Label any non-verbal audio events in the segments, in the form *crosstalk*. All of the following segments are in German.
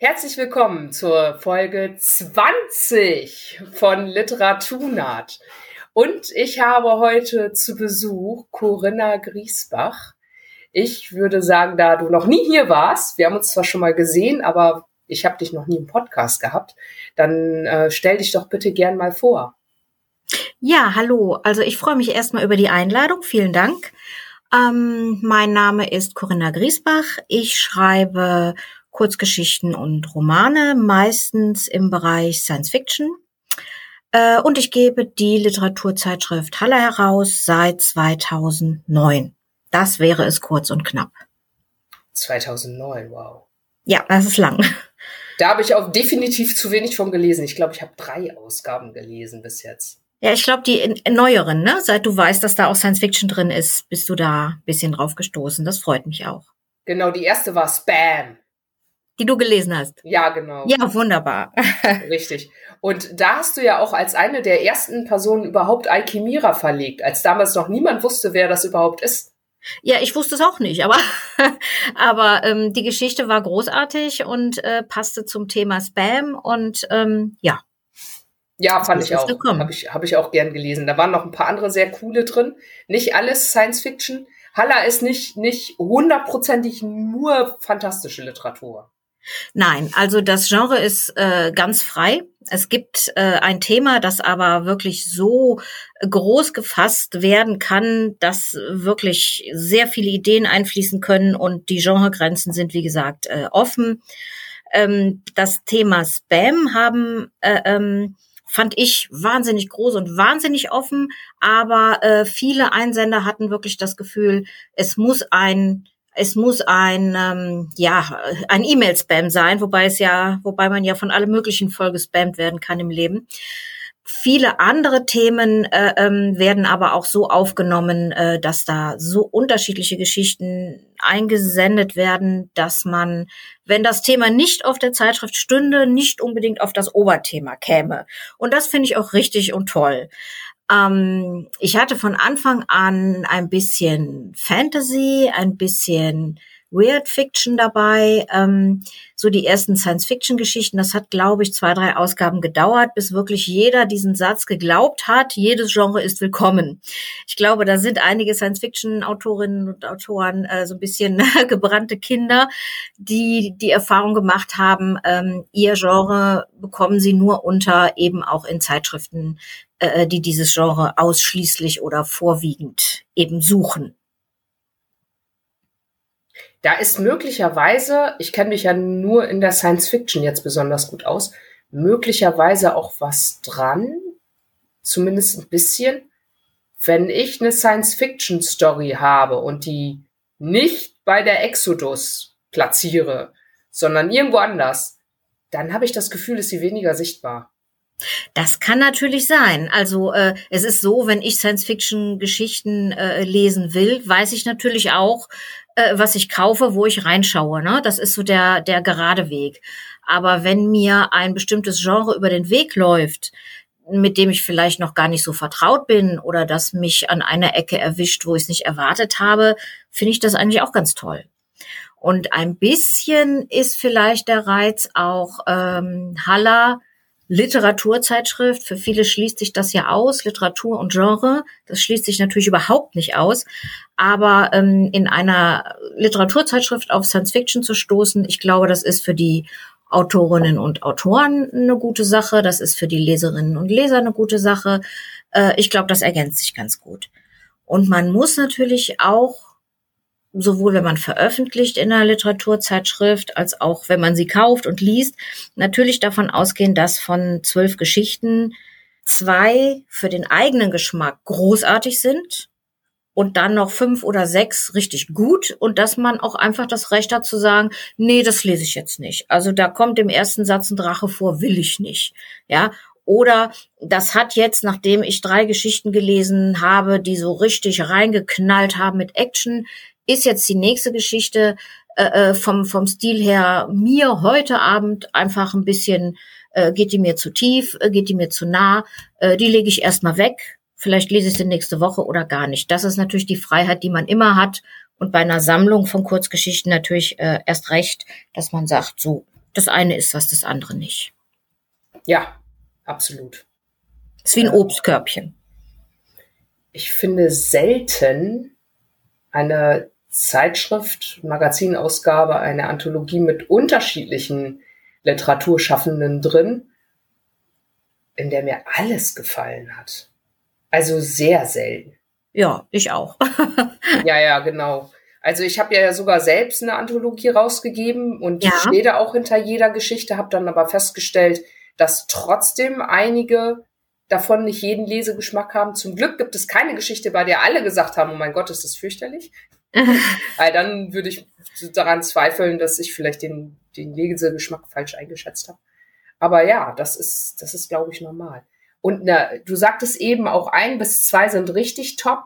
Herzlich willkommen zur Folge 20 von Literaturnat. Und ich habe heute zu Besuch Corinna Griesbach. Ich würde sagen, da du noch nie hier warst, wir haben uns zwar schon mal gesehen, aber ich habe dich noch nie im Podcast gehabt, dann äh, stell dich doch bitte gern mal vor. Ja, hallo. Also ich freue mich erstmal über die Einladung. Vielen Dank. Ähm, mein Name ist Corinna Griesbach. Ich schreibe Kurzgeschichten und Romane, meistens im Bereich Science Fiction. Äh, und ich gebe die Literaturzeitschrift Halle heraus seit 2009. Das wäre es kurz und knapp. 2009, wow. Ja, das ist lang. Da habe ich auch definitiv zu wenig von gelesen. Ich glaube, ich habe drei Ausgaben gelesen bis jetzt. Ja, ich glaube, die neueren, ne? Seit du weißt, dass da auch Science Fiction drin ist, bist du da ein bisschen drauf gestoßen. Das freut mich auch. Genau, die erste war Spam die du gelesen hast. Ja, genau. Ja, wunderbar. *laughs* Richtig. Und da hast du ja auch als eine der ersten Personen überhaupt Alchemira verlegt, als damals noch niemand wusste, wer das überhaupt ist. Ja, ich wusste es auch nicht, aber, *laughs* aber ähm, die Geschichte war großartig und äh, passte zum Thema Spam und ähm, ja. Ja, fand ich auch. Habe ich, hab ich auch gern gelesen. Da waren noch ein paar andere sehr coole drin. Nicht alles Science Fiction. Halla ist nicht, nicht hundertprozentig nur fantastische Literatur. Nein, also das Genre ist äh, ganz frei. Es gibt äh, ein Thema, das aber wirklich so groß gefasst werden kann, dass wirklich sehr viele Ideen einfließen können und die Genregrenzen sind, wie gesagt, äh, offen. Ähm, das Thema Spam haben äh, ähm, fand ich wahnsinnig groß und wahnsinnig offen, aber äh, viele Einsender hatten wirklich das Gefühl, es muss ein es muss ein ähm, ja ein E-Mail-Spam sein, wobei es ja, wobei man ja von allem möglichen voll gespammt werden kann im Leben. Viele andere Themen äh, ähm, werden aber auch so aufgenommen, äh, dass da so unterschiedliche Geschichten eingesendet werden, dass man, wenn das Thema nicht auf der Zeitschrift stünde, nicht unbedingt auf das Oberthema käme. Und das finde ich auch richtig und toll. Ähm, ich hatte von Anfang an ein bisschen Fantasy, ein bisschen Weird Fiction dabei, ähm, so die ersten Science-Fiction-Geschichten. Das hat, glaube ich, zwei, drei Ausgaben gedauert, bis wirklich jeder diesen Satz geglaubt hat, jedes Genre ist willkommen. Ich glaube, da sind einige Science-Fiction-Autorinnen und Autoren äh, so ein bisschen *laughs* gebrannte Kinder, die die Erfahrung gemacht haben, ähm, ihr Genre bekommen sie nur unter eben auch in Zeitschriften äh, die dieses Genre ausschließlich oder vorwiegend eben suchen. Da ist möglicherweise, ich kenne mich ja nur in der Science Fiction jetzt besonders gut aus, möglicherweise auch was dran, zumindest ein bisschen. Wenn ich eine Science Fiction Story habe und die nicht bei der Exodus platziere, sondern irgendwo anders, dann habe ich das Gefühl, ist sie weniger sichtbar. Das kann natürlich sein. Also äh, es ist so, wenn ich Science-Fiction-Geschichten äh, lesen will, weiß ich natürlich auch, äh, was ich kaufe, wo ich reinschaue. Ne? Das ist so der, der gerade Weg. Aber wenn mir ein bestimmtes Genre über den Weg läuft, mit dem ich vielleicht noch gar nicht so vertraut bin oder das mich an einer Ecke erwischt, wo ich es nicht erwartet habe, finde ich das eigentlich auch ganz toll. Und ein bisschen ist vielleicht der Reiz auch ähm, Haller Literaturzeitschrift. Für viele schließt sich das ja aus, Literatur und Genre. Das schließt sich natürlich überhaupt nicht aus. Aber ähm, in einer Literaturzeitschrift auf Science Fiction zu stoßen, ich glaube, das ist für die Autorinnen und Autoren eine gute Sache. Das ist für die Leserinnen und Leser eine gute Sache. Äh, ich glaube, das ergänzt sich ganz gut. Und man muss natürlich auch sowohl wenn man veröffentlicht in einer Literaturzeitschrift als auch wenn man sie kauft und liest, natürlich davon ausgehen, dass von zwölf Geschichten zwei für den eigenen Geschmack großartig sind und dann noch fünf oder sechs richtig gut und dass man auch einfach das Recht hat zu sagen, nee, das lese ich jetzt nicht. Also da kommt im ersten Satz ein Drache vor, will ich nicht. Ja, oder das hat jetzt, nachdem ich drei Geschichten gelesen habe, die so richtig reingeknallt haben mit Action, ist jetzt die nächste Geschichte äh, äh, vom, vom Stil her mir heute Abend einfach ein bisschen, äh, geht die mir zu tief, äh, geht die mir zu nah, äh, die lege ich erstmal weg. Vielleicht lese ich sie nächste Woche oder gar nicht. Das ist natürlich die Freiheit, die man immer hat. Und bei einer Sammlung von Kurzgeschichten natürlich äh, erst recht, dass man sagt, so, das eine ist was, das andere nicht. Ja, absolut. ist wie ein Obstkörbchen. Ich finde selten eine Zeitschrift, Magazinausgabe, eine Anthologie mit unterschiedlichen Literaturschaffenden drin, in der mir alles gefallen hat. Also sehr selten. Ja, ich auch. *laughs* ja, ja, genau. Also ich habe ja sogar selbst eine Anthologie rausgegeben und ja. stehe da auch hinter jeder Geschichte, habe dann aber festgestellt, dass trotzdem einige davon nicht jeden Lesegeschmack haben. Zum Glück gibt es keine Geschichte, bei der alle gesagt haben, oh mein Gott, ist das fürchterlich. *laughs* Weil dann würde ich daran zweifeln, dass ich vielleicht den, den Lesegeschmack falsch eingeschätzt habe. Aber ja, das ist, das ist, glaube ich, normal. Und na, du sagtest eben, auch ein bis zwei sind richtig top.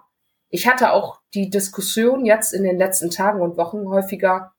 Ich hatte auch die Diskussion jetzt in den letzten Tagen und Wochen häufiger,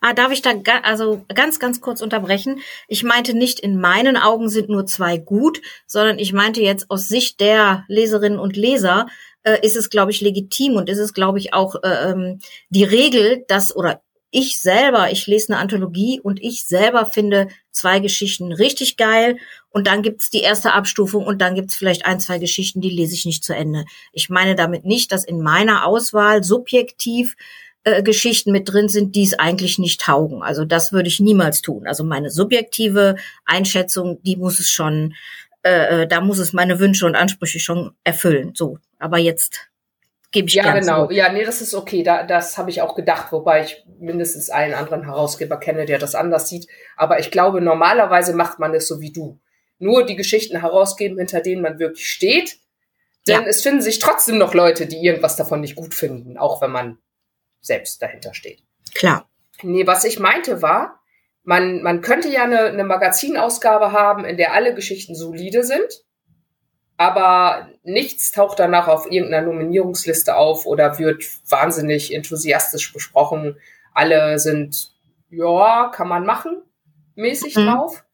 Ah, darf ich da ga also ganz, ganz kurz unterbrechen? Ich meinte nicht, in meinen Augen sind nur zwei gut, sondern ich meinte jetzt aus Sicht der Leserinnen und Leser äh, ist es, glaube ich, legitim und ist es, glaube ich, auch äh, ähm, die Regel, dass, oder ich selber, ich lese eine Anthologie und ich selber finde zwei Geschichten richtig geil und dann gibt's die erste Abstufung und dann gibt's vielleicht ein, zwei Geschichten, die lese ich nicht zu Ende. Ich meine damit nicht, dass in meiner Auswahl subjektiv äh, Geschichten mit drin sind, die es eigentlich nicht taugen. Also das würde ich niemals tun. Also meine subjektive Einschätzung, die muss es schon, äh, äh, da muss es meine Wünsche und Ansprüche schon erfüllen. So, aber jetzt gebe ich Ja, genau. Zurück. Ja, nee, das ist okay. Da, das habe ich auch gedacht, wobei ich mindestens einen anderen Herausgeber kenne, der das anders sieht. Aber ich glaube, normalerweise macht man es so wie du. Nur die Geschichten herausgeben, hinter denen man wirklich steht. Denn ja. es finden sich trotzdem noch Leute, die irgendwas davon nicht gut finden, auch wenn man selbst dahinter steht. Klar. Nee, was ich meinte war, man, man könnte ja eine, eine Magazinausgabe haben, in der alle Geschichten solide sind, aber nichts taucht danach auf irgendeiner Nominierungsliste auf oder wird wahnsinnig enthusiastisch besprochen. Alle sind, ja, kann man machen, mäßig mhm. drauf.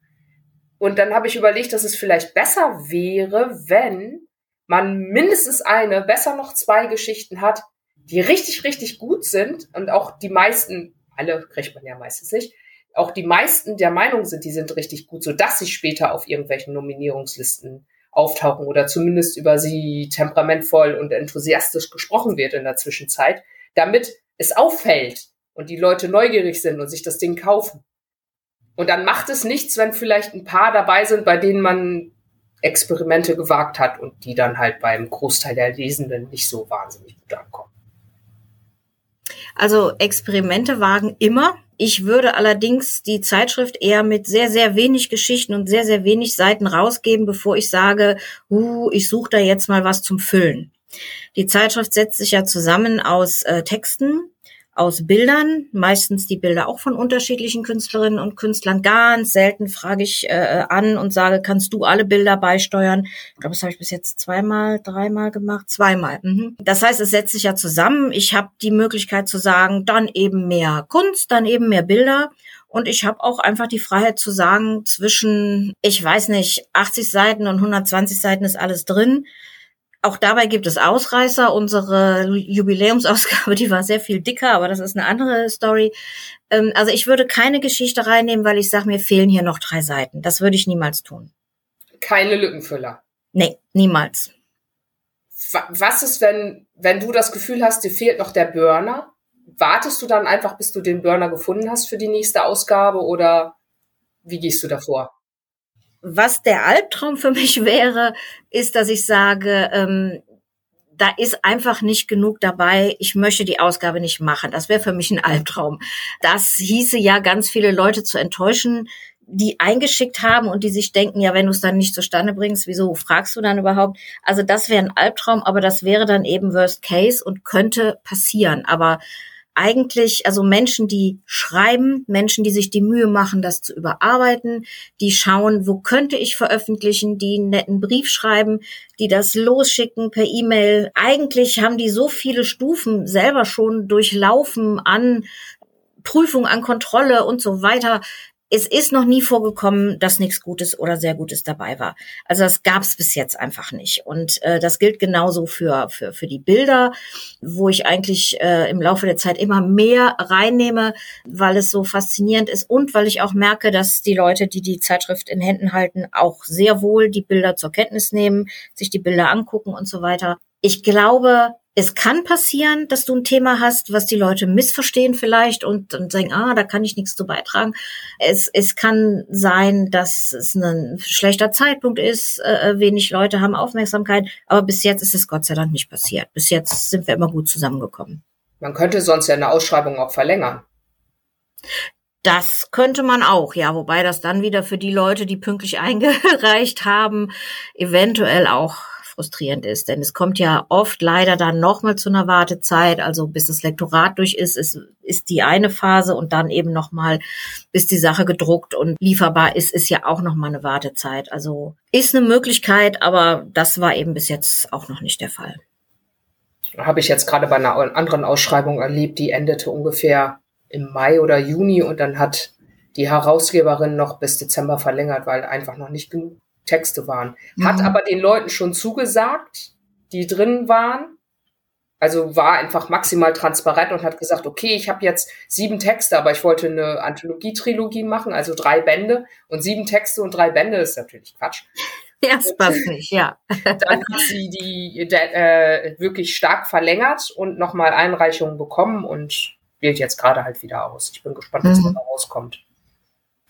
Und dann habe ich überlegt, dass es vielleicht besser wäre, wenn man mindestens eine, besser noch zwei Geschichten hat, die richtig, richtig gut sind und auch die meisten, alle kriegt man ja meistens nicht, auch die meisten der Meinung sind, die sind richtig gut, so dass sie später auf irgendwelchen Nominierungslisten auftauchen oder zumindest über sie temperamentvoll und enthusiastisch gesprochen wird in der Zwischenzeit, damit es auffällt und die Leute neugierig sind und sich das Ding kaufen. Und dann macht es nichts, wenn vielleicht ein paar dabei sind, bei denen man Experimente gewagt hat und die dann halt beim Großteil der Lesenden nicht so wahnsinnig gut ankommen. Also Experimente wagen immer. Ich würde allerdings die Zeitschrift eher mit sehr, sehr wenig Geschichten und sehr, sehr wenig Seiten rausgeben, bevor ich sage, uh, ich suche da jetzt mal was zum Füllen. Die Zeitschrift setzt sich ja zusammen aus äh, Texten, aus Bildern, meistens die Bilder auch von unterschiedlichen Künstlerinnen und Künstlern. Ganz selten frage ich äh, an und sage, kannst du alle Bilder beisteuern? Ich glaube, das habe ich bis jetzt zweimal, dreimal gemacht, zweimal. Mhm. Das heißt, es setzt sich ja zusammen. Ich habe die Möglichkeit zu sagen, dann eben mehr Kunst, dann eben mehr Bilder. Und ich habe auch einfach die Freiheit zu sagen, zwischen, ich weiß nicht, 80 Seiten und 120 Seiten ist alles drin. Auch dabei gibt es Ausreißer. Unsere Jubiläumsausgabe, *laughs* die war sehr viel dicker, aber das ist eine andere Story. Ähm, also ich würde keine Geschichte reinnehmen, weil ich sage, mir fehlen hier noch drei Seiten. Das würde ich niemals tun. Keine Lückenfüller. Nee, niemals. Was ist, wenn, wenn du das Gefühl hast, dir fehlt noch der Burner? Wartest du dann einfach, bis du den Burner gefunden hast für die nächste Ausgabe oder wie gehst du davor? Was der Albtraum für mich *laughs* wäre, ist, dass ich sage, ähm, da ist einfach nicht genug dabei. Ich möchte die Ausgabe nicht machen. Das wäre für mich ein Albtraum. Das hieße ja, ganz viele Leute zu enttäuschen, die eingeschickt haben und die sich denken, ja, wenn du es dann nicht zustande bringst, wieso fragst du dann überhaupt? Also das wäre ein Albtraum, aber das wäre dann eben Worst Case und könnte passieren. Aber eigentlich, also Menschen, die schreiben, Menschen, die sich die Mühe machen, das zu überarbeiten, die schauen, wo könnte ich veröffentlichen, die einen netten Brief schreiben, die das losschicken per E-Mail. Eigentlich haben die so viele Stufen selber schon durchlaufen an Prüfung, an Kontrolle und so weiter. Es ist noch nie vorgekommen, dass nichts Gutes oder sehr Gutes dabei war. Also das gab es bis jetzt einfach nicht. Und äh, das gilt genauso für, für, für die Bilder, wo ich eigentlich äh, im Laufe der Zeit immer mehr reinnehme, weil es so faszinierend ist und weil ich auch merke, dass die Leute, die die Zeitschrift in Händen halten, auch sehr wohl die Bilder zur Kenntnis nehmen, sich die Bilder angucken und so weiter. Ich glaube, es kann passieren, dass du ein Thema hast, was die Leute missverstehen vielleicht und, und sagen, ah, da kann ich nichts zu beitragen. Es, es kann sein, dass es ein schlechter Zeitpunkt ist, äh, wenig Leute haben Aufmerksamkeit, aber bis jetzt ist es Gott sei Dank nicht passiert. Bis jetzt sind wir immer gut zusammengekommen. Man könnte sonst ja eine Ausschreibung auch verlängern. Das könnte man auch, ja, wobei das dann wieder für die Leute, die pünktlich *laughs* eingereicht haben, eventuell auch frustrierend ist. Denn es kommt ja oft leider dann nochmal zu einer Wartezeit. Also bis das Lektorat durch ist, ist, ist die eine Phase und dann eben nochmal, bis die Sache gedruckt und lieferbar ist, ist ja auch nochmal eine Wartezeit. Also ist eine Möglichkeit, aber das war eben bis jetzt auch noch nicht der Fall. Habe ich jetzt gerade bei einer anderen Ausschreibung erlebt, die endete ungefähr im Mai oder Juni und dann hat die Herausgeberin noch bis Dezember verlängert, weil einfach noch nicht genug Texte waren. Mhm. Hat aber den Leuten schon zugesagt, die drin waren. Also war einfach maximal transparent und hat gesagt, okay, ich habe jetzt sieben Texte, aber ich wollte eine Anthologie-Trilogie machen, also drei Bände und sieben Texte und drei Bände ist natürlich Quatsch. *laughs* Ja, das passt nicht, ja. Dann hat sie die äh, wirklich stark verlängert und nochmal Einreichungen bekommen und wählt jetzt gerade halt wieder aus. Ich bin gespannt, was mhm. da rauskommt.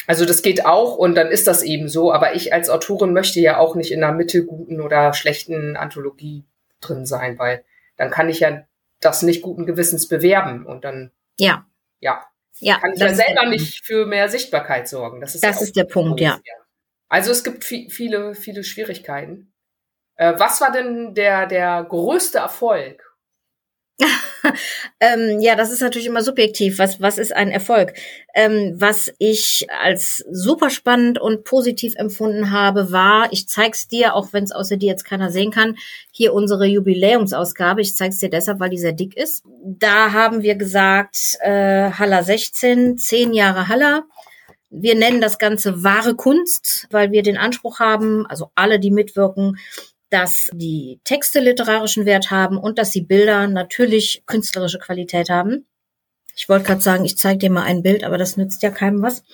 Also das geht auch und dann ist das eben so. Aber ich als Autorin möchte ja auch nicht in einer mittelguten oder schlechten Anthologie drin sein, weil dann kann ich ja das nicht guten Gewissens bewerben und dann ja ja, ja kann ich ja selber nicht für mehr Sichtbarkeit sorgen. Das ist das ja ist der Punkt, ja. Also es gibt viele viele Schwierigkeiten. Äh, was war denn der der größte Erfolg *laughs* ähm, ja, das ist natürlich immer subjektiv. Was, was ist ein Erfolg? Ähm, was ich als super spannend und positiv empfunden habe, war, ich zeig's dir, auch wenn es außer dir jetzt keiner sehen kann, hier unsere Jubiläumsausgabe. Ich zeig's dir deshalb, weil die sehr dick ist. Da haben wir gesagt, äh, Haller 16, 10 Jahre Haller. Wir nennen das Ganze wahre Kunst, weil wir den Anspruch haben, also alle, die mitwirken, dass die Texte literarischen Wert haben und dass die Bilder natürlich künstlerische Qualität haben. Ich wollte gerade sagen, ich zeige dir mal ein Bild, aber das nützt ja keinem was.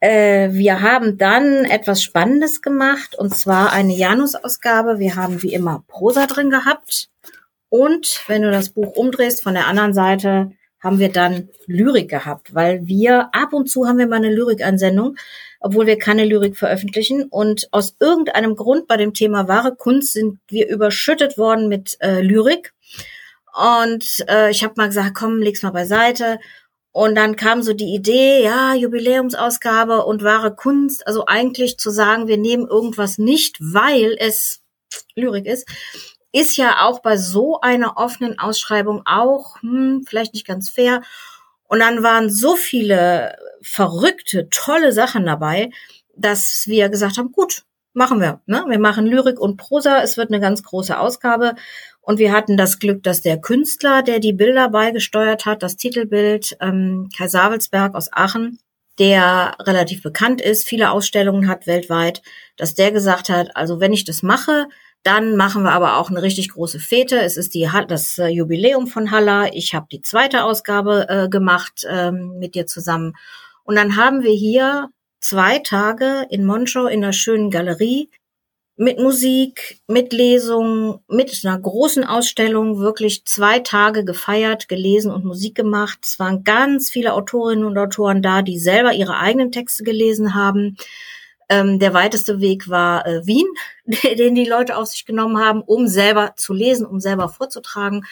Äh, wir haben dann etwas Spannendes gemacht und zwar eine Janus-Ausgabe. Wir haben wie immer Prosa drin gehabt und wenn du das Buch umdrehst von der anderen Seite haben wir dann Lyrik gehabt, weil wir ab und zu haben wir mal eine Lyrik-Ansendung obwohl wir keine Lyrik veröffentlichen. Und aus irgendeinem Grund bei dem Thema wahre Kunst sind wir überschüttet worden mit äh, Lyrik. Und äh, ich habe mal gesagt, komm, leg's mal beiseite. Und dann kam so die Idee, ja, Jubiläumsausgabe und wahre Kunst. Also eigentlich zu sagen, wir nehmen irgendwas nicht, weil es Lyrik ist, ist ja auch bei so einer offenen Ausschreibung auch hm, vielleicht nicht ganz fair. Und dann waren so viele verrückte, tolle Sachen dabei, dass wir gesagt haben, gut, machen wir. Ne? Wir machen Lyrik und Prosa. Es wird eine ganz große Ausgabe. Und wir hatten das Glück, dass der Künstler, der die Bilder beigesteuert hat, das Titelbild, ähm, Kai Savelsberg aus Aachen, der relativ bekannt ist, viele Ausstellungen hat weltweit, dass der gesagt hat, also wenn ich das mache, dann machen wir aber auch eine richtig große Fete. Es ist die, das äh, Jubiläum von Halla. Ich habe die zweite Ausgabe äh, gemacht ähm, mit dir zusammen. Und dann haben wir hier zwei Tage in Monschau in einer schönen Galerie mit Musik, mit Lesungen, mit einer großen Ausstellung wirklich zwei Tage gefeiert, gelesen und Musik gemacht. Es waren ganz viele Autorinnen und Autoren da, die selber ihre eigenen Texte gelesen haben. Ähm, der weiteste Weg war äh, Wien, *laughs* den die Leute auf sich genommen haben, um selber zu lesen, um selber vorzutragen.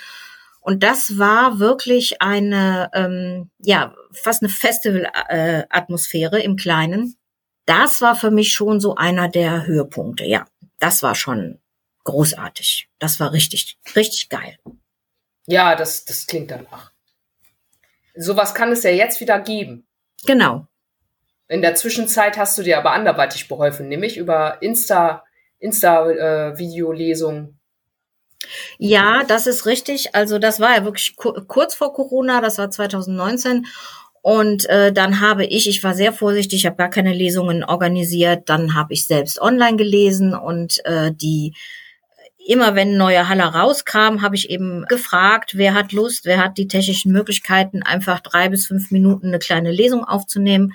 Und das war wirklich eine, ähm, ja, fast eine Festival-Atmosphäre im Kleinen. Das war für mich schon so einer der Höhepunkte. Ja, das war schon großartig. Das war richtig, richtig geil. Ja, das, das klingt danach. Sowas kann es ja jetzt wieder geben. Genau. In der Zwischenzeit hast du dir aber anderweitig beholfen, nämlich über Insta, Insta-Videolesungen. Äh, ja, das ist richtig. Also das war ja wirklich kurz vor Corona, das war 2019. Und äh, dann habe ich, ich war sehr vorsichtig, ich habe gar keine Lesungen organisiert, dann habe ich selbst online gelesen und äh, die immer wenn ein neuer Haller rauskam, habe ich eben gefragt, wer hat Lust, wer hat die technischen Möglichkeiten, einfach drei bis fünf Minuten eine kleine Lesung aufzunehmen.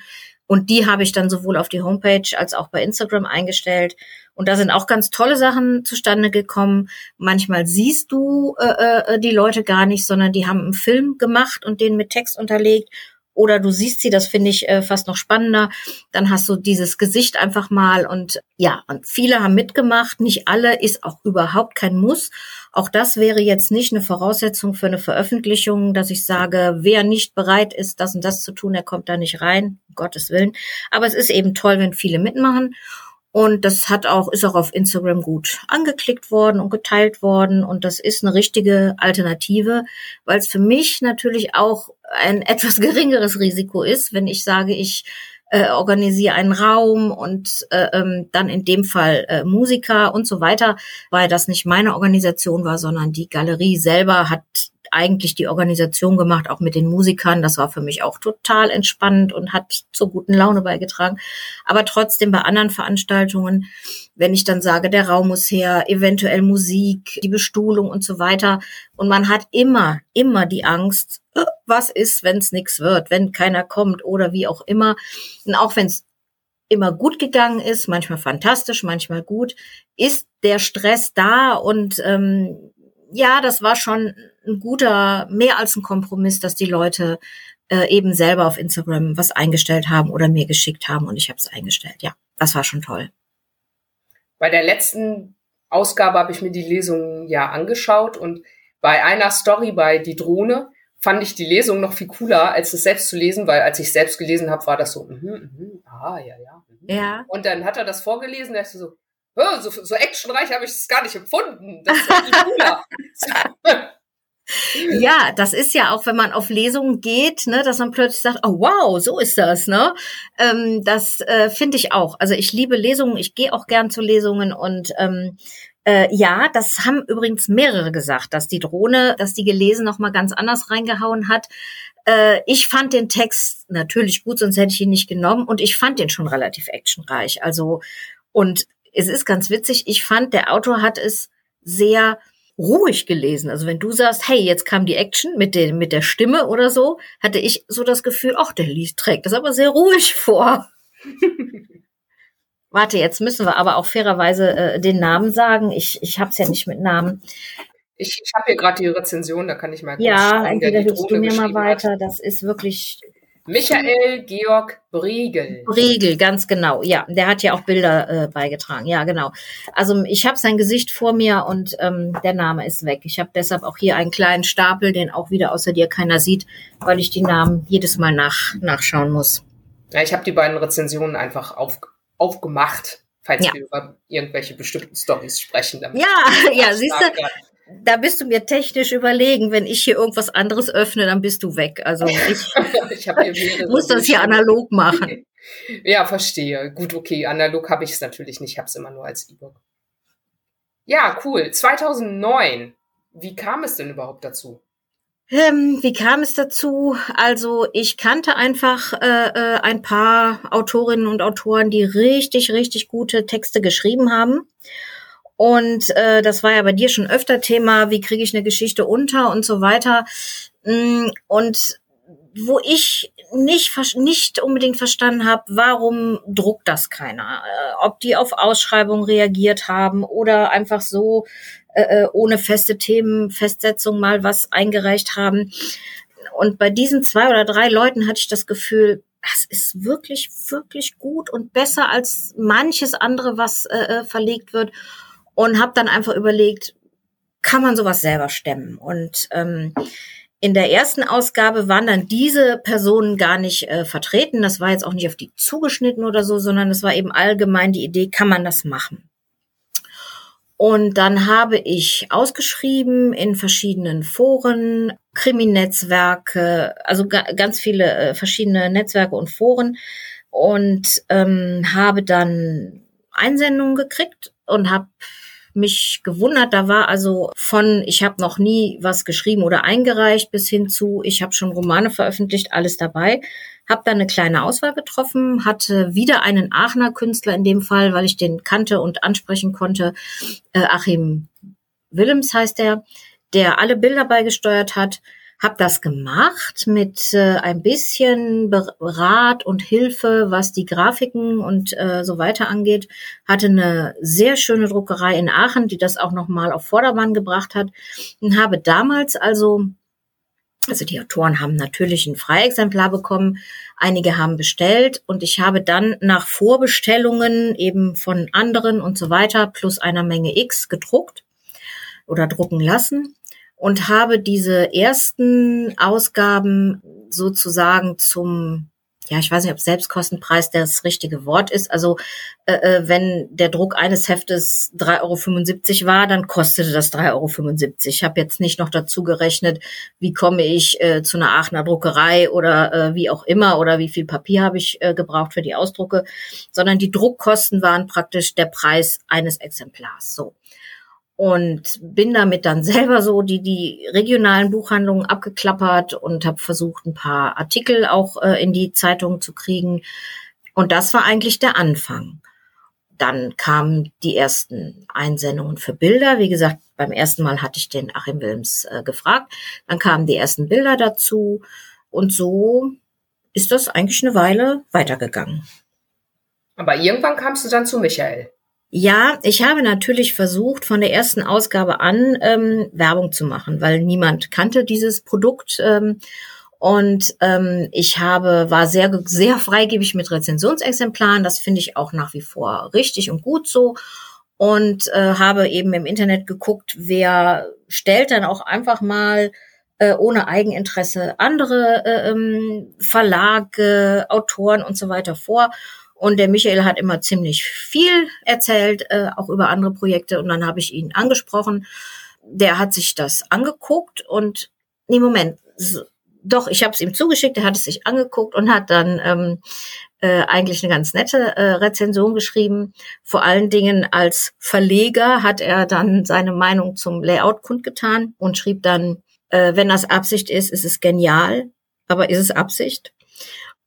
Und die habe ich dann sowohl auf die Homepage als auch bei Instagram eingestellt. Und da sind auch ganz tolle Sachen zustande gekommen. Manchmal siehst du äh, äh, die Leute gar nicht, sondern die haben einen Film gemacht und den mit Text unterlegt oder du siehst sie, das finde ich äh, fast noch spannender. Dann hast du dieses Gesicht einfach mal und ja, und viele haben mitgemacht, nicht alle, ist auch überhaupt kein Muss. Auch das wäre jetzt nicht eine Voraussetzung für eine Veröffentlichung, dass ich sage, wer nicht bereit ist, das und das zu tun, der kommt da nicht rein, um Gottes Willen. Aber es ist eben toll, wenn viele mitmachen. Und das hat auch, ist auch auf Instagram gut angeklickt worden und geteilt worden. Und das ist eine richtige Alternative, weil es für mich natürlich auch ein *laughs* etwas geringeres Risiko ist, wenn ich sage, ich äh, organisiere einen Raum und äh, ähm, dann in dem Fall äh, Musiker und so weiter, weil das nicht meine Organisation war, sondern die Galerie selber hat eigentlich die Organisation gemacht, auch mit den Musikern. Das war für mich auch total entspannend und hat zur guten Laune beigetragen. Aber trotzdem bei anderen Veranstaltungen, wenn ich dann sage, der Raum muss her, eventuell Musik, die Bestuhlung und so weiter. Und man hat immer, immer die Angst, äh, was ist, wenn es nichts wird, wenn keiner kommt oder wie auch immer. Und auch wenn es immer gut gegangen ist, manchmal fantastisch, manchmal gut, ist der Stress da und ähm, ja, das war schon ein guter, mehr als ein Kompromiss, dass die Leute äh, eben selber auf Instagram was eingestellt haben oder mir geschickt haben und ich habe es eingestellt. Ja, das war schon toll. Bei der letzten Ausgabe habe ich mir die Lesung ja angeschaut und bei einer Story bei Die Drohne fand ich die Lesung noch viel cooler, als es selbst zu lesen, weil als ich selbst gelesen habe, war das so, mhm, mhm, ah, ja, ja. Mhm. Ja. Und dann hat er das vorgelesen, da ist so, so, so actionreich habe ich es gar nicht empfunden. Das. *laughs* Ja, das ist ja auch, wenn man auf Lesungen geht, ne, dass man plötzlich sagt, oh wow, so ist das, ne? Ähm, das äh, finde ich auch. Also ich liebe Lesungen, ich gehe auch gern zu Lesungen und ähm, äh, ja, das haben übrigens mehrere gesagt, dass die Drohne, dass die gelesen noch mal ganz anders reingehauen hat. Äh, ich fand den Text natürlich gut, sonst hätte ich ihn nicht genommen und ich fand den schon relativ actionreich. Also und es ist ganz witzig, ich fand, der Autor hat es sehr ruhig gelesen. Also wenn du sagst, hey, jetzt kam die Action mit, den, mit der Stimme oder so, hatte ich so das Gefühl, ach, der liest, trägt das aber sehr ruhig *laughs* vor. Warte, jetzt müssen wir aber auch fairerweise äh, den Namen sagen. Ich, ich habe es ja nicht mit Namen. Ich, ich habe hier gerade die Rezension, da kann ich mal kurz Ja, entweder hilfst du mir mal weiter. Hat. Das ist wirklich Michael Georg Briegel. Briegel, ganz genau. Ja, der hat ja auch Bilder äh, beigetragen. Ja, genau. Also ich habe sein Gesicht vor mir und ähm, der Name ist weg. Ich habe deshalb auch hier einen kleinen Stapel, den auch wieder außer dir keiner sieht, weil ich die Namen jedes Mal nach, nachschauen muss. Ja, ich habe die beiden Rezensionen einfach auf, aufgemacht, falls ja. wir über irgendwelche bestimmten Stories sprechen. ja, *laughs* ja, siehst du, da bist du mir technisch überlegen. Wenn ich hier irgendwas anderes öffne, dann bist du weg. Also ich, *laughs* ich muss das hier analog machen. *laughs* Ja, verstehe. Gut, okay. Analog habe ich es natürlich nicht. Ich habe es immer nur als E-Book. Ja, cool. 2009. Wie kam es denn überhaupt dazu? Ähm, wie kam es dazu? Also ich kannte einfach äh, äh, ein paar Autorinnen und Autoren, die richtig, richtig gute Texte geschrieben haben. Und äh, das war ja bei dir schon öfter Thema, wie kriege ich eine Geschichte unter und so weiter. Mm, und wo ich nicht, nicht unbedingt verstanden habe, warum druckt das keiner? Äh, ob die auf Ausschreibungen reagiert haben oder einfach so äh, äh, ohne feste Themenfestsetzung mal was eingereicht haben. Und bei diesen zwei oder drei Leuten hatte ich das Gefühl, das ist wirklich, wirklich gut und besser als manches andere, was äh, äh verlegt wird und habe dann einfach überlegt, kann man sowas selber stemmen? Und ähm, in der ersten Ausgabe waren dann diese Personen gar nicht äh, vertreten. Das war jetzt auch nicht auf die zugeschnitten oder so, sondern es war eben allgemein die Idee, kann man das machen? Und dann habe ich ausgeschrieben in verschiedenen Foren, Krimi-Netzwerke, also ga ganz viele äh, verschiedene Netzwerke und Foren und ähm, habe dann Einsendungen gekriegt und habe mich gewundert. Da war also von, ich habe noch nie was geschrieben oder eingereicht, bis hin zu, ich habe schon Romane veröffentlicht, alles dabei. Habe dann eine kleine Auswahl getroffen, hatte wieder einen Aachener Künstler in dem Fall, weil ich den kannte und ansprechen konnte. Äh, Achim Willems heißt er, der alle Bilder beigesteuert hat habe das gemacht mit äh, ein bisschen Rat und Hilfe, was die Grafiken und äh, so weiter angeht. Hatte eine sehr schöne Druckerei in Aachen, die das auch nochmal auf Vordermann gebracht hat. Und habe damals also, also die Autoren haben natürlich ein Freiexemplar bekommen, einige haben bestellt und ich habe dann nach Vorbestellungen eben von anderen und so weiter plus einer Menge X gedruckt oder drucken lassen und habe diese ersten Ausgaben sozusagen zum ja, ich weiß nicht, ob Selbstkostenpreis das richtige Wort ist. Also äh, äh wenn der Druck eines Heftes 3,75 Euro war, dann kostete das 3,75 Euro. Ich habe jetzt nicht noch dazu gerechnet, wie komme ich äh, zu einer Aachener Druckerei oder äh, wie auch immer oder wie viel Papier habe ich äh, gebraucht für die Ausdrucke, sondern die Druckkosten waren praktisch der Preis eines Exemplars. So und bin damit dann *laughs* selber so die die regionalen Buchhandlungen abgeklappert und habe versucht ein paar Artikel auch äh, in die Zeitung zu kriegen und das war eigentlich der Anfang. Dann kamen die ersten Einsendungen für Bilder. Wie gesagt, beim ersten Mal hatte ich den Achim Wilms äh, gefragt. Dann kamen die ersten Bilder dazu und so ist das eigentlich eine Weile weitergegangen. Aber irgendwann kamst du dann zu Michael. Ja, ich habe natürlich versucht, von der ersten Ausgabe an ähm, Werbung zu machen, weil niemand kannte dieses Produkt. Ähm, und ähm, ich habe, war sehr, sehr freigebig mit Rezensionsexemplaren. Das finde ich auch nach wie vor richtig und gut so. Und äh, habe eben im Internet geguckt, wer stellt dann auch einfach mal äh, ohne Eigeninteresse andere äh, ähm, Verlage, Autoren und so weiter vor. Und der Michael hat immer ziemlich viel erzählt, äh, auch über andere Projekte. Und dann habe ich ihn angesprochen. Der hat sich das angeguckt und nee, Moment, doch, ich habe es ihm zugeschickt, er hat es sich angeguckt und hat dann ähm, äh, eigentlich eine ganz nette äh, Rezension geschrieben. Vor allen Dingen als Verleger hat er dann seine Meinung zum Layout kundgetan und schrieb dann, äh, wenn das Absicht ist, ist es genial, aber ist es Absicht?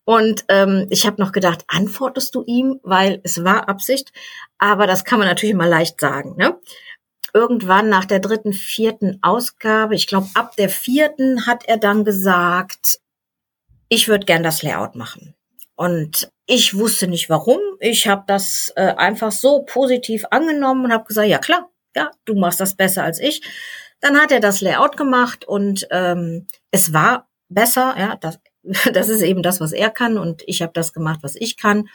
Und ähm, ich habe noch gedacht, antwortest du ihm, weil es war Absicht. Aber das kann man natürlich immer leicht sagen. Ne? Irgendwann nach der dritten, vierten Ausgabe, ich glaube ab der vierten, hat er dann gesagt, ich würde gern das Layout machen. Und ich wusste nicht warum. Ich habe das äh, einfach so positiv angenommen und habe gesagt, ja klar, ja, du machst das besser als ich. Dann hat er das Layout gemacht und ähm, es war besser. Ja, das, *laughs* das ist eben das, was er kann und ich habe das gemacht, was ich kann.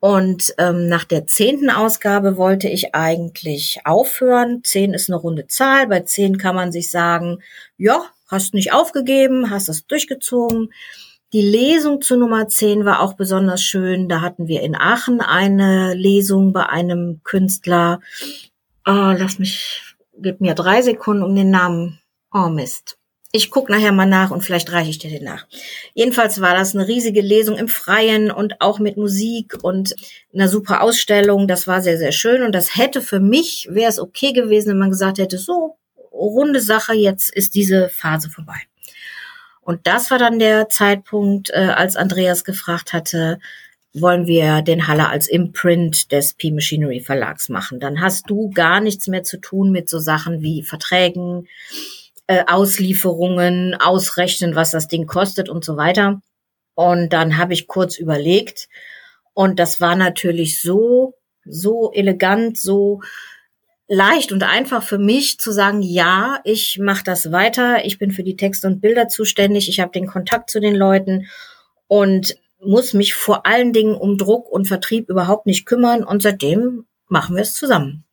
Und ähm, nach der zehnten Ausgabe wollte ich eigentlich aufhören. Zehn ist eine runde Zahl. Bei zehn kann man sich sagen, ja, hast nicht aufgegeben, hast es durchgezogen. Die Lesung zu Nummer zehn war auch besonders schön. Da hatten wir in Aachen eine Lesung bei einem Künstler. Oh, lass mich, gib mir drei Sekunden um den Namen. Oh Mist. Ich guck nachher mal nach und vielleicht reiche ich dir den nach. Jedenfalls war das eine riesige Lesung im Freien und auch mit Musik und einer super Ausstellung. Das war sehr, sehr schön. Und das hätte für mich, wäre es okay gewesen, wenn man gesagt hätte, so, runde Sache, jetzt ist diese Phase vorbei. Und das war dann der Zeitpunkt, äh, als Andreas gefragt hatte, wollen wir den Haller als Imprint des P-Machinery Verlags machen. Dann hast du gar nichts mehr zu tun mit so Sachen wie Verträgen, äh, Auslieferungen, ausrechnen, was das Ding kostet und so weiter. Und dann habe ich kurz überlegt und das war natürlich so, so elegant, so leicht und einfach für mich zu sagen, ja, ich mache das weiter, ich bin für die Texte und Bilder zuständig, ich habe den Kontakt zu den Leuten und muss mich vor allen Dingen um Druck und Vertrieb überhaupt nicht kümmern und seitdem machen wir es zusammen.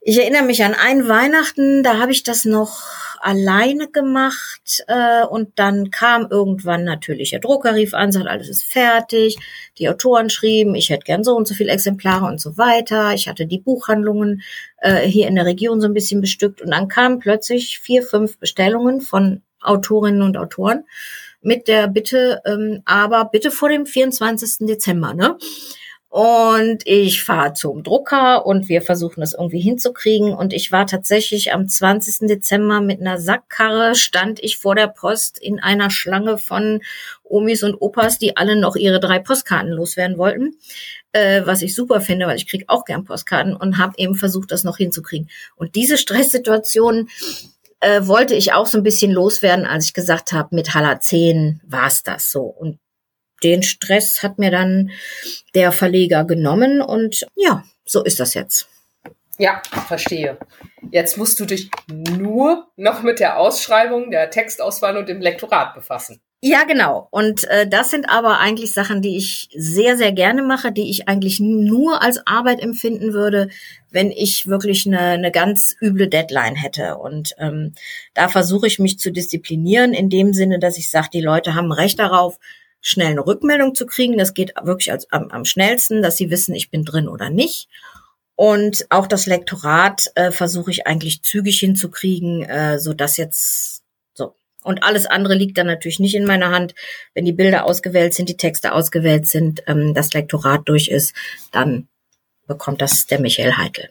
Ich erinnere mich an ein Weihnachten, da habe ich das noch alleine gemacht äh, und dann kam irgendwann natürlich der Drucker rief an, sagt, alles ist fertig. Die Autoren schrieben, ich hätte gern so und so viele Exemplare und so weiter. Ich hatte die Buchhandlungen äh, hier in der Region so ein bisschen bestückt und dann kamen plötzlich vier, fünf Bestellungen von Autorinnen und Autoren mit der Bitte, ähm, aber bitte vor dem 24. Dezember, ne? Und ich fahre zum Drucker und wir versuchen das irgendwie hinzukriegen. Und ich war tatsächlich am 20. Dezember mit einer Sackkarre, stand ich vor der Post in einer Schlange von Omis und Opas, die alle noch ihre drei Postkarten loswerden wollten. Äh, was ich super finde, weil ich kriege auch gern Postkarten und habe eben versucht, das noch hinzukriegen. Und diese Stresssituation äh, wollte ich auch so ein bisschen loswerden, als ich gesagt habe, mit Haller 10 war's das so. Und den Stress hat mir dann der Verleger genommen und ja, so ist das jetzt. Ja, verstehe. Jetzt musst du dich nur noch mit der Ausschreibung, der Textauswahl und dem Lektorat befassen. Ja, genau. Und äh, das sind aber eigentlich Sachen, die ich sehr, sehr gerne mache, die ich eigentlich nur als Arbeit empfinden würde, wenn ich wirklich eine, eine ganz üble Deadline hätte. Und ähm, da versuche ich mich zu disziplinieren, in dem Sinne, dass ich sage, die Leute haben Recht darauf, schnell eine Rückmeldung zu kriegen. Das geht wirklich als, am, am schnellsten, dass sie wissen, ich bin drin oder nicht. Und auch das Lektorat äh, versuche ich eigentlich zügig hinzukriegen, äh, so dass jetzt so. Und alles andere liegt dann natürlich nicht in meiner Hand. Wenn die Bilder ausgewählt sind, die Texte ausgewählt sind, ähm, das Lektorat durch ist, dann bekommt das der Michael Heitel.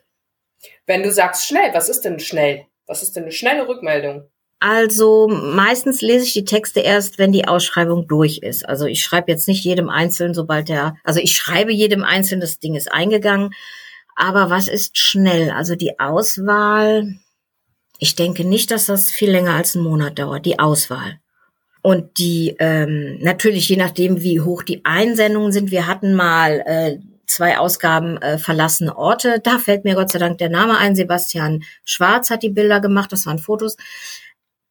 Wenn du sagst schnell, was ist denn schnell? Was ist denn eine schnelle Rückmeldung? Also meistens lese ich die Texte erst, wenn die Ausschreibung durch ist. Also ich schreibe jetzt nicht jedem Einzelnen, sobald der, also ich schreibe jedem Einzelnen, das Ding ist eingegangen. Aber was ist schnell? Also die Auswahl, ich denke nicht, dass das viel länger als einen Monat dauert, die Auswahl. Und die, ähm, natürlich je nachdem, wie hoch die Einsendungen sind. Wir hatten mal äh, zwei Ausgaben äh, verlassene Orte. Da fällt mir Gott sei Dank der Name ein. Sebastian Schwarz hat die Bilder gemacht, das waren Fotos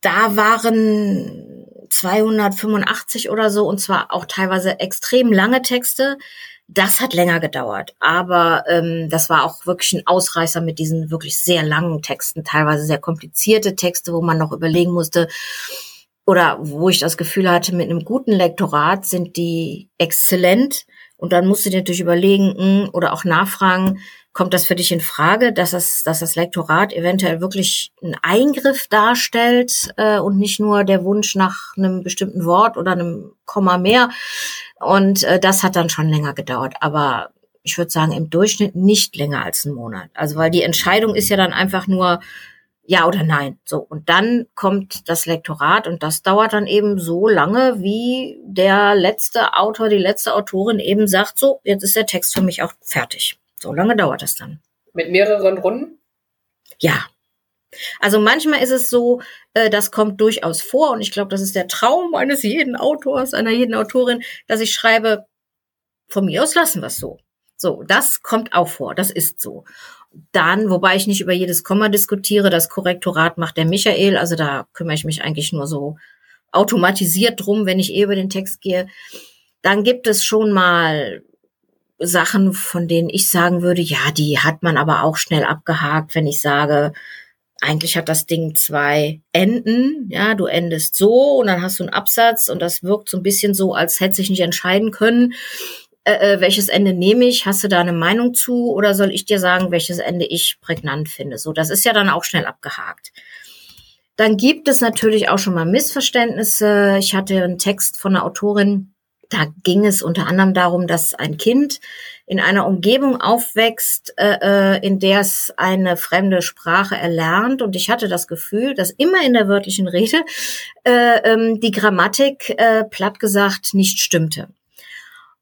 da waren 285 oder so und zwar auch teilweise extrem lange Texte. Das hat länger gedauert, aber ähm, das war auch wirklich ein Ausreißer mit diesen wirklich sehr langen Texten, teilweise sehr komplizierte Texte, wo man noch überlegen musste oder wo ich das Gefühl hatte, mit einem guten Lektorat sind die exzellent und dann musst du dir natürlich überlegen hm, oder auch nachfragen, Kommt das für dich in Frage, dass das, dass das Lektorat eventuell wirklich einen Eingriff darstellt äh, und nicht nur der Wunsch nach einem bestimmten Wort oder einem Komma mehr? Und äh, das hat dann schon länger gedauert. Aber ich würde sagen, im Durchschnitt nicht länger als einen Monat. Also weil die Entscheidung ist ja dann einfach nur ja oder nein. So. Und dann kommt das Lektorat und das dauert dann eben so lange, wie der letzte Autor, die letzte Autorin eben sagt, so, jetzt ist der Text für mich auch fertig. So lange dauert das dann. Mit mehreren Runden? Ja. Also manchmal ist es so, äh, das kommt durchaus vor und ich glaube, das ist der Traum eines jeden Autors, einer jeden Autorin, dass ich schreibe, von mir aus lassen wir es so. So, das kommt auch vor, das ist so. Dann, wobei ich nicht über jedes Komma diskutiere, das Korrektorat macht der Michael, also da kümmere ich mich eigentlich nur so automatisiert drum, wenn ich eh über den Text gehe. Dann gibt es schon mal Sachen, von denen ich sagen würde, ja, die hat man aber auch schnell abgehakt, wenn ich sage, eigentlich hat das Ding zwei Enden, ja, du endest so und dann hast du einen Absatz und das wirkt so ein bisschen so, als hätte sich nicht entscheiden können, äh, äh, welches Ende nehme ich, hast du da eine Meinung zu oder soll ich dir sagen, welches Ende ich prägnant finde? So, das ist ja dann auch schnell abgehakt. Dann gibt es natürlich auch schon mal Missverständnisse. Ich hatte einen Text von einer Autorin, da ging es unter anderem darum, dass ein Kind in einer Umgebung aufwächst, äh, äh, in der es eine fremde Sprache erlernt. Und ich hatte das Gefühl, dass immer in der wörtlichen Rede äh, ähm, die Grammatik, äh, platt gesagt, nicht stimmte.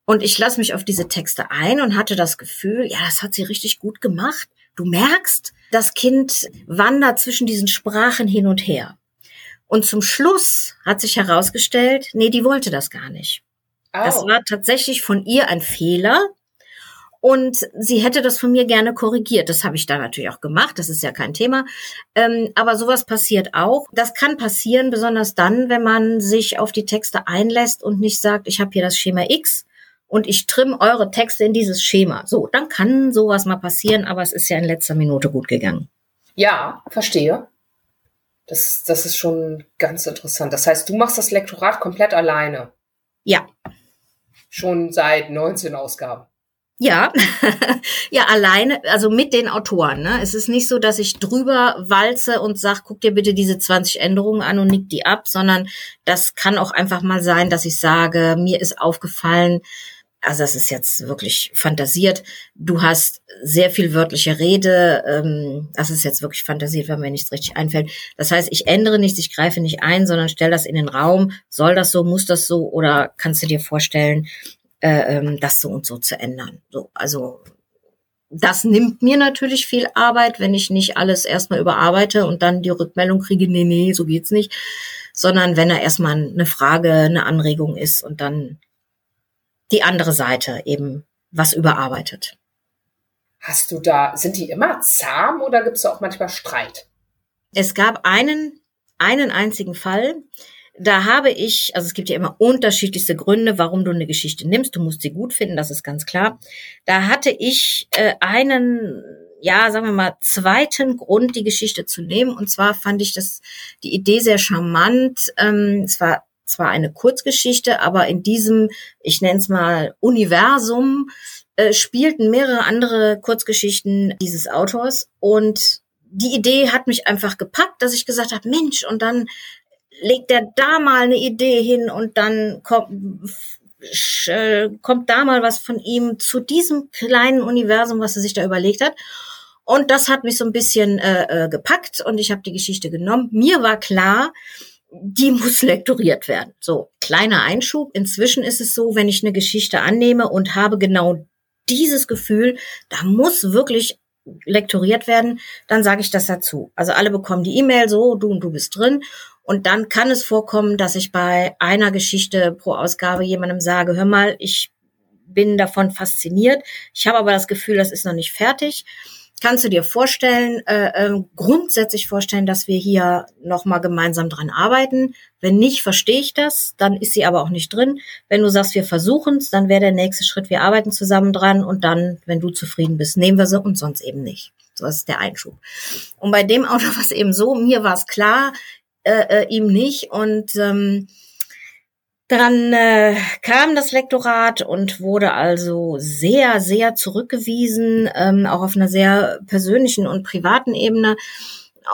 Und ich lasse mich auf diese Texte ein und hatte das Gefühl, ja, das hat sie richtig gut gemacht. Du merkst, das Kind wandert zwischen diesen Sprachen hin und her. Und zum Schluss hat sich herausgestellt, nee, die wollte das gar nicht. Oh. Das war tatsächlich von ihr ein Fehler. Und sie hätte das von mir gerne korrigiert. Das habe ich da natürlich auch gemacht. Das ist ja kein Thema. Ähm, aber sowas passiert auch. Das kann passieren, besonders dann, wenn man sich auf die Texte einlässt und nicht sagt, ich habe hier das Schema X und ich trimm eure Texte in dieses Schema. So, dann kann sowas mal passieren, aber es ist ja in letzter Minute gut gegangen. Ja, verstehe. Das, das ist schon ganz interessant. Das heißt, du machst das Lektorat komplett alleine. Ja schon seit 19 Ausgaben. Ja, *laughs* ja, alleine, also mit den Autoren. Ne? Es ist nicht so, dass ich drüber walze und sag, guck dir bitte diese 20 Änderungen an und nick die ab, sondern das kann auch einfach mal sein, dass ich sage, mir ist aufgefallen, also das ist jetzt wirklich fantasiert. Du hast sehr viel wörtliche Rede. Ähm, das ist jetzt wirklich fantasiert, wenn mir nichts richtig einfällt. Das heißt, ich ändere nichts, ich greife nicht ein, sondern stelle das in den Raum. Soll das so, muss das so oder kannst du dir vorstellen, äh, ähm, das so und so zu ändern? So, also das nimmt mir natürlich viel Arbeit, wenn ich nicht alles erstmal überarbeite und dann die Rückmeldung kriege, nee, nee, so geht's nicht, sondern wenn da erstmal eine Frage, eine Anregung ist und dann die andere Seite eben was überarbeitet. Hast du da, sind die immer zahm oder gibt es auch manchmal Streit? Es gab einen, einen einzigen Fall, da habe ich, also es gibt ja immer unterschiedlichste Gründe, warum du eine Geschichte nimmst. Du musst sie gut finden, das ist ganz klar. Da hatte ich äh, einen, ja, sagen wir mal, zweiten Grund, die Geschichte zu nehmen. Und zwar fand ich das die Idee sehr charmant. Ähm, es war zwar eine Kurzgeschichte, aber in diesem, ich nenne es mal, Universum äh, spielten mehrere andere Kurzgeschichten dieses Autors. Und die Idee hat mich einfach gepackt, dass ich gesagt habe, Mensch, und dann legt er da mal eine Idee hin und dann kommt, äh, kommt da mal was von ihm zu diesem kleinen Universum, was er sich da überlegt hat. Und das hat mich so ein bisschen äh, äh gepackt und ich habe die Geschichte genommen. Mir war klar, die muss lektoriert werden. So, kleiner Einschub. Inzwischen ist es so, wenn ich eine Geschichte annehme und habe genau dieses Gefühl, da muss wirklich lektoriert werden, dann sage ich das dazu. Also alle bekommen die E-Mail so, du und du bist drin. Und dann kann es vorkommen, dass ich bei einer Geschichte pro Ausgabe jemandem sage, hör mal, ich bin davon fasziniert. Ich habe aber das Gefühl, das ist noch nicht fertig. Kannst du dir vorstellen, äh, äh, grundsätzlich vorstellen, dass wir hier nochmal gemeinsam dran arbeiten? Wenn nicht, verstehe ich das, dann ist sie aber auch nicht drin. Wenn du sagst, wir versuchen es, dann wäre der nächste Schritt, wir arbeiten zusammen dran und dann, wenn du zufrieden bist, nehmen wir sie und sonst eben nicht. So ist der Einschub. Und bei dem Auto war es eben so, mir war es klar, äh, äh, ihm nicht und ähm, dann äh, kam das Lektorat und wurde also sehr, sehr zurückgewiesen, ähm, auch auf einer sehr persönlichen und privaten Ebene.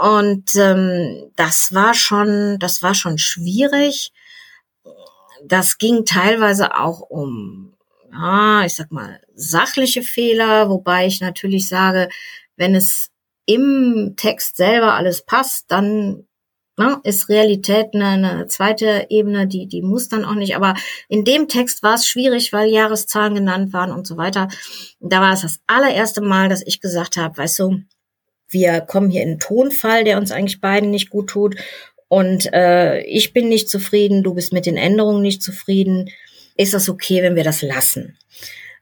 Und ähm, das war schon, das war schon schwierig. Das ging teilweise auch um, ja, ich sag mal, sachliche Fehler, wobei ich natürlich sage, wenn es im Text selber alles passt, dann ne, ist Realität eine, eine zweite Ebene, die, die muss dann auch nicht. Aber in dem Text war es schwierig, weil Jahreszahlen genannt waren und so weiter. da war es das allererste Mal, dass ich gesagt habe, weißt du, wir kommen hier in einen Tonfall, der uns eigentlich beiden nicht gut tut. Und äh, ich bin nicht zufrieden, du bist mit den Änderungen nicht zufrieden. Ist das okay, wenn wir das lassen?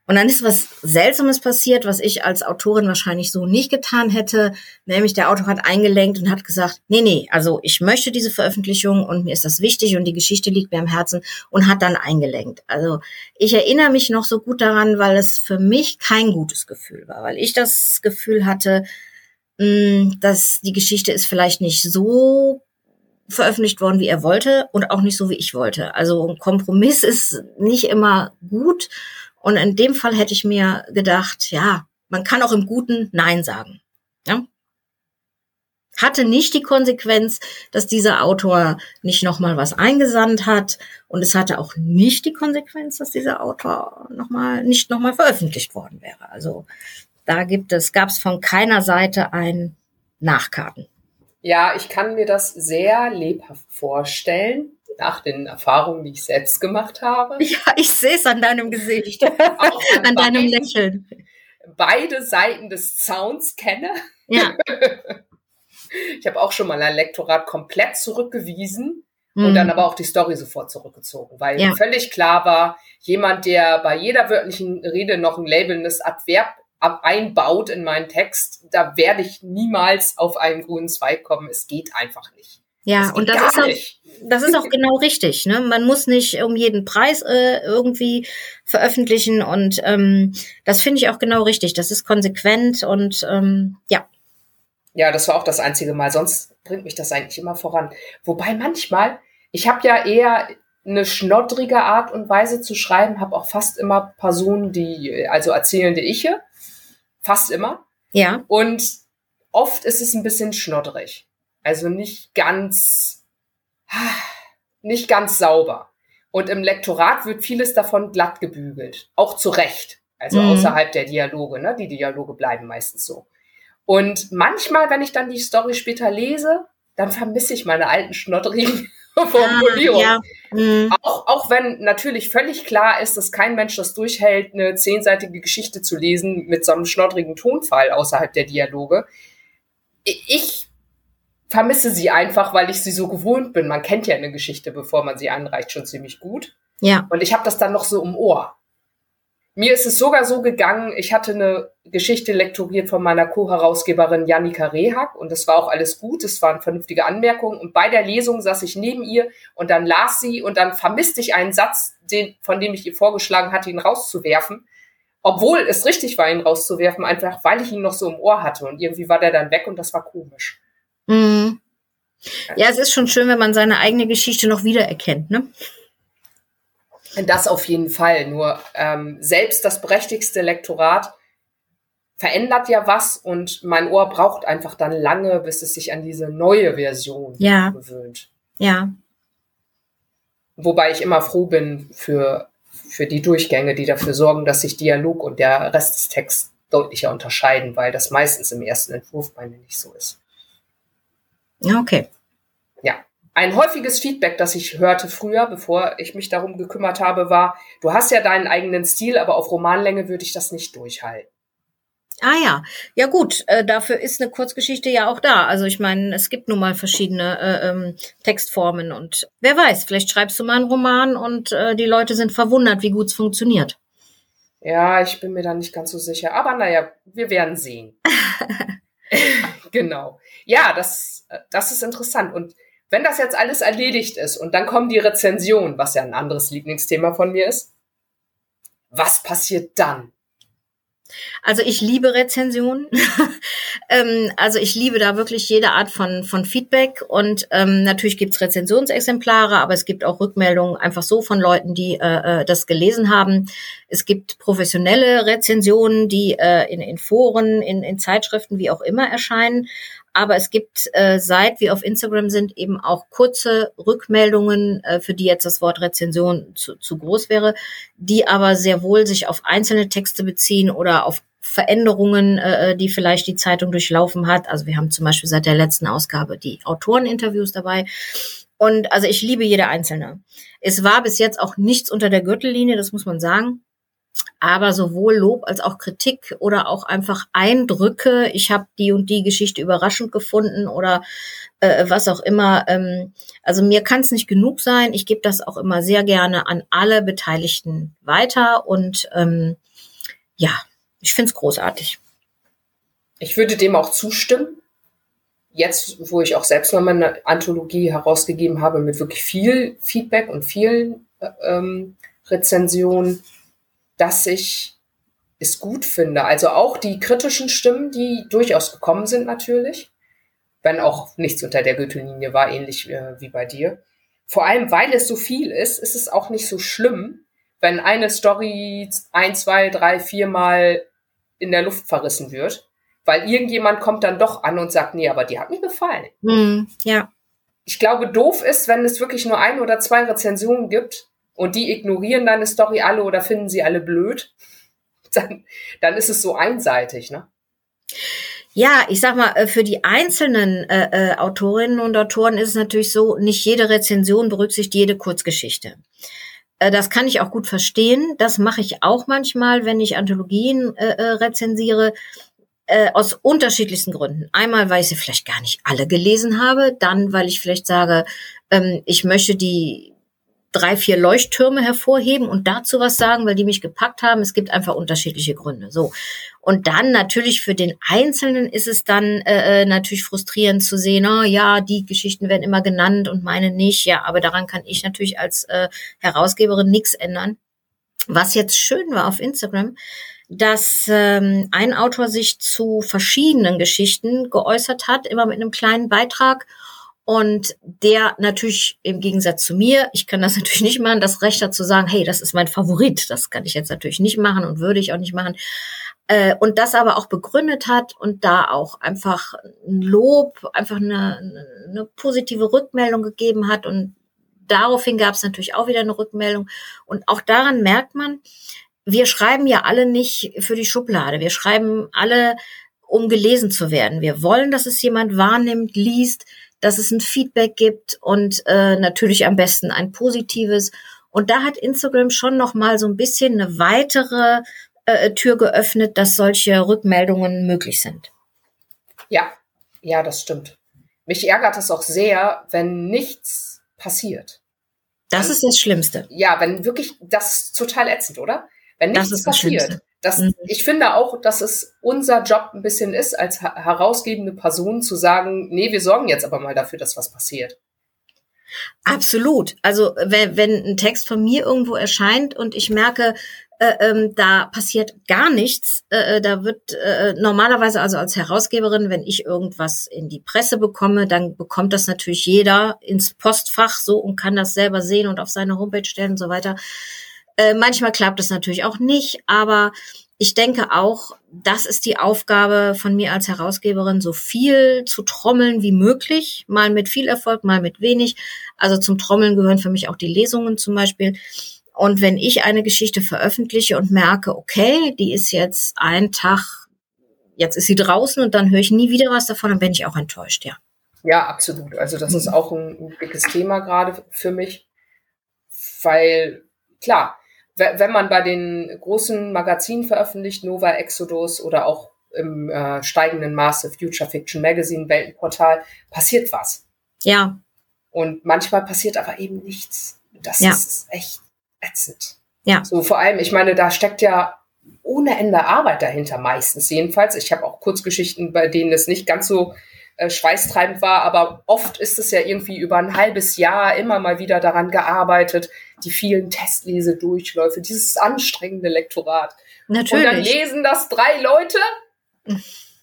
Und dann ist was Seltsames passiert, was ich als Autorin wahrscheinlich so nicht getan hätte. Nämlich der Autor hat eingelenkt und hat gesagt, nee, nee, also ich möchte diese Veröffentlichung und mir ist das wichtig und die Geschichte liegt mir am Herzen und hat dann eingelenkt. Also ich erinnere mich noch so gut daran, weil es für mich kein gutes Gefühl war, weil ich das Gefühl hatte, mh, dass die Geschichte ist vielleicht nicht so veröffentlicht worden, wie er wollte und auch nicht so, wie ich wollte. Also ein Kompromiss ist nicht immer gut. Und in dem Fall hätte ich mir gedacht, ja, man kann auch im Guten Nein sagen. Ja? Hatte nicht die Konsequenz, dass dieser Autor nicht nochmal was eingesandt hat. Und es hatte auch nicht die Konsequenz, dass dieser Autor nochmal, nicht nochmal veröffentlicht worden wäre. Also da gibt es, gab es von keiner Seite ein Nachkarten. Ja, ich kann mir das sehr lebhaft vorstellen nach den Erfahrungen, die ich selbst gemacht habe. *laughs* Ja, ich sehe es an deinem Gesicht, *laughs* an, *laughs* an deinem Lächeln. Beide Seiten des Zauns kenne. Ja. ich habe auch schon mal ein Lektorat komplett zurückgewiesen mhm. und dann aber auch die Story sofort zurückgezogen, weil ja. völlig klar war, jemand, der bei jeder wörtlichen Rede noch ein labelndes Adverb einbaut in meinen Text, da werde ich niemals auf einen grünen Zweig kommen. Es geht einfach nicht. Ja, das und das ist auch, das ist auch genau richtig. Ne? Man muss nicht um jeden Preis äh, irgendwie veröffentlichen und ähm, das finde ich auch genau richtig. Das ist konsequent und ähm, ja. Ja, das war auch das einzige Mal. Sonst bringt mich das eigentlich immer voran. Wobei manchmal, ich habe ja eher eine schnoddrige Art und Weise zu schreiben, habe auch fast immer Personen, die, also erzählende Iche, fast immer. Ja. Und oft ist es ein bisschen schnoddrig. Also nicht ganz, nicht ganz sauber. Und im Lektorat wird vieles davon glatt gebügelt. Auch zu Recht. Also mhm. außerhalb der Dialoge, ne? Die Dialoge bleiben meistens so. Und manchmal, wenn ich dann die Story später lese, dann vermisse ich meine alten schnotterigen *laughs* Formulierungen. Ja, ja. Mhm. Auch, auch wenn natürlich völlig klar ist, dass kein Mensch das durchhält, eine zehnseitige Geschichte zu lesen mit so einem schnottrigen Tonfall außerhalb der Dialoge. Ich vermisse sie einfach, weil ich sie so gewohnt bin. Man kennt ja eine Geschichte, bevor man sie anreicht, schon ziemlich gut. Ja. Und ich habe das dann noch so im Ohr. Mir ist es sogar so gegangen, ich hatte eine Geschichte lektoriert von meiner Co-Herausgeberin Janika Rehak und das war auch alles gut, es waren vernünftige Anmerkungen und bei der Lesung saß ich neben ihr und dann las sie und dann vermisste ich einen Satz, den, von dem ich ihr vorgeschlagen hatte, ihn rauszuwerfen, obwohl es richtig war, ihn rauszuwerfen, einfach weil ich ihn noch so im Ohr hatte und irgendwie war der dann weg und das war komisch. Mhm. Ja, es ist schon schön, wenn man seine eigene Geschichte noch wiedererkennt, ne? Das auf jeden Fall. Nur ähm, selbst das prächtigste Lektorat verändert ja was und mein Ohr braucht einfach dann lange, bis es sich an diese neue Version ja. gewöhnt. Ja. Wobei ich immer froh bin für, für die Durchgänge, die dafür sorgen, dass sich Dialog und der Rest des Texts deutlicher unterscheiden, weil das meistens im ersten Entwurf bei mir nicht so ist. Okay. Ja. Ein häufiges Feedback, das ich hörte früher, bevor ich mich darum gekümmert habe, war, du hast ja deinen eigenen Stil, aber auf Romanlänge würde ich das nicht durchhalten. Ah ja, ja gut, äh, dafür ist eine Kurzgeschichte ja auch da. Also ich meine, es gibt nun mal verschiedene äh, ähm, Textformen und wer weiß, vielleicht schreibst du mal einen Roman und äh, die Leute sind verwundert, wie gut es funktioniert. Ja, ich bin mir da nicht ganz so sicher, aber naja, wir werden sehen. *laughs* *laughs* genau. Ja, das, das ist interessant und wenn das jetzt alles erledigt ist und dann kommen die Rezensionen, was ja ein anderes Lieblingsthema von mir ist, was passiert dann? Also ich liebe Rezensionen. *laughs* ähm, also ich liebe da wirklich jede Art von, von Feedback. Und ähm, natürlich gibt's Rezensionsexemplare, aber es gibt auch Rückmeldungen einfach so von Leuten, die äh, äh das gelesen haben. Es gibt professionelle Rezensionen, die äh, in, in Foren, in, in Zeitschriften, wie auch immer erscheinen. Aber es gibt, äh, seit wir auf Instagram sind, eben auch kurze Rückmeldungen, äh, für die jetzt das Wort Rezension zu, zu groß wäre, die aber sehr wohl sich auf einzelne Texte beziehen oder auf Veränderungen, äh, die vielleicht die Zeitung durchlaufen hat. Also wir haben zum Beispiel seit der letzten Ausgabe die Autoreninterviews dabei. Und also ich liebe jede einzelne. Es war bis jetzt auch nichts unter der Gürtellinie, das muss man sagen aber sowohl Lob als auch Kritik oder auch einfach Eindrücke, ich habe die und die Geschichte überraschend gefunden oder äh, was auch immer. Ähm, also mir kann es nicht genug sein. Ich gebe das auch immer sehr gerne an alle Beteiligten weiter und ähm, ja, ich finde es großartig. Ich würde dem auch zustimmen. Jetzt, wo ich auch selbst mal eine Anthologie herausgegeben habe mit wirklich viel Feedback und vielen äh, ähm, Rezensionen, dass ich es gut finde. Also auch die kritischen Stimmen, die durchaus gekommen sind natürlich, wenn auch nichts unter der Gürtellinie war, ähnlich äh, wie bei dir. Vor allem, weil es so viel ist, ist es auch nicht so schlimm, wenn eine Story ein, zwei, drei, viermal in der Luft verrissen wird, weil irgendjemand kommt dann doch an und sagt, nee, aber die hat mir gefallen. Mm, ja. Ich glaube, doof ist, wenn es wirklich nur ein oder zwei Rezensionen gibt, und die ignorieren deine Story alle oder finden sie alle blöd, *laughs* dann, dann ist es so einseitig, ne? Ja, ich sag mal, äh, für die einzelnen äh, äh, Autorinnen und Autoren ist es natürlich so, nicht jede Rezension berücksichtigt jede Kurzgeschichte. Äh, das kann ich auch gut verstehen. Das mache ich auch manchmal, wenn ich Anthologien äh, rezensiere, äh, aus unterschiedlichsten Gründen. Einmal, weil ich sie vielleicht gar nicht alle gelesen habe, dann, weil ich vielleicht sage, ähm, ich möchte die drei, vier Leuchttürme hervorheben und dazu was sagen, weil die mich gepackt haben. Es gibt einfach unterschiedliche Gründe. So. Und dann natürlich für den Einzelnen ist es dann äh, äh, natürlich frustrierend zu sehen, oh ja, die Geschichten werden immer genannt und meine nicht. Ja, aber daran kann ich natürlich als äh, Herausgeberin nichts ändern. Was jetzt schön war auf Instagram, dass ähm, ein Autor sich zu verschiedenen Geschichten geäußert hat, immer mit einem kleinen Beitrag und der natürlich im Gegensatz zu mir, ich kann das *laughs* natürlich nicht machen, das Recht hat zu sagen, hey, das ist mein Favorit. Das kann ich jetzt natürlich nicht machen und würde ich auch nicht machen. Äh, und das aber auch begründet hat und da auch einfach ein Lob, einfach eine, eine positive Rückmeldung gegeben hat und daraufhin gab es natürlich auch wieder eine Rückmeldung. Und auch daran merkt man, wir schreiben ja alle nicht für die Schublade. Wir schreiben alle, um gelesen zu werden. Wir wollen, dass es jemand wahrnimmt, liest, dass es ein Feedback gibt und äh, natürlich am besten ein positives. Und da hat Instagram schon noch mal so ein bisschen eine weitere äh, Tür geöffnet, dass solche Rückmeldungen möglich sind. Ja, ja, das stimmt. Mich ärgert es auch sehr, wenn nichts passiert. Das also, ist das Schlimmste. Ja, wenn wirklich, das ist total ätzend, oder? Wenn nichts das passiert. Das, mhm. Ich finde auch, dass es unser Job ein bisschen ist, als herausgebende Person zu sagen, nee, wir sorgen jetzt aber mal dafür, dass was passiert. Absolut. Also wenn, wenn ein Text von mir irgendwo erscheint und ich merke, äh, ähm, da passiert gar nichts. Äh, äh, da wird äh, normalerweise also als Herausgeberin, wenn ich irgendwas in die Presse bekomme, dann bekommt das natürlich jeder ins Postfach so und kann das selber sehen und auf seine Homepage stellen und so weiter. Äh, manchmal klappt es natürlich auch nicht, aber ich denke auch, das ist die Aufgabe von mir als Herausgeberin, so viel zu trommeln wie möglich, mal mit viel Erfolg, mal mit wenig. Also zum Trommeln gehören für mich auch die Lesungen zum Beispiel und wenn ich eine Geschichte veröffentliche und merke, okay, die ist jetzt ein Tag, jetzt ist sie draußen und dann höre ich nie wieder was davon, dann bin ich auch enttäuscht, ja. Ja, absolut. Also das ist auch ein, ein dickes Thema gerade für mich, weil klar, wenn man bei den großen Magazinen veröffentlicht, Nova, Exodus oder auch im äh, steigenden Maße Future Fiction Magazine, Weltenportal, passiert was. Ja. Und manchmal passiert aber eben nichts. Das ja. ist echt ätzend. Ja. So vor allem, ich meine, da steckt ja ohne Ende Arbeit dahinter meistens jedenfalls. Ich habe auch Kurzgeschichten, bei denen es nicht ganz so äh, schweißtreibend war, aber oft ist es ja irgendwie über ein halbes Jahr immer mal wieder daran gearbeitet, die vielen Testlesedurchläufe, dieses anstrengende Lektorat. Natürlich. Und dann lesen das drei Leute?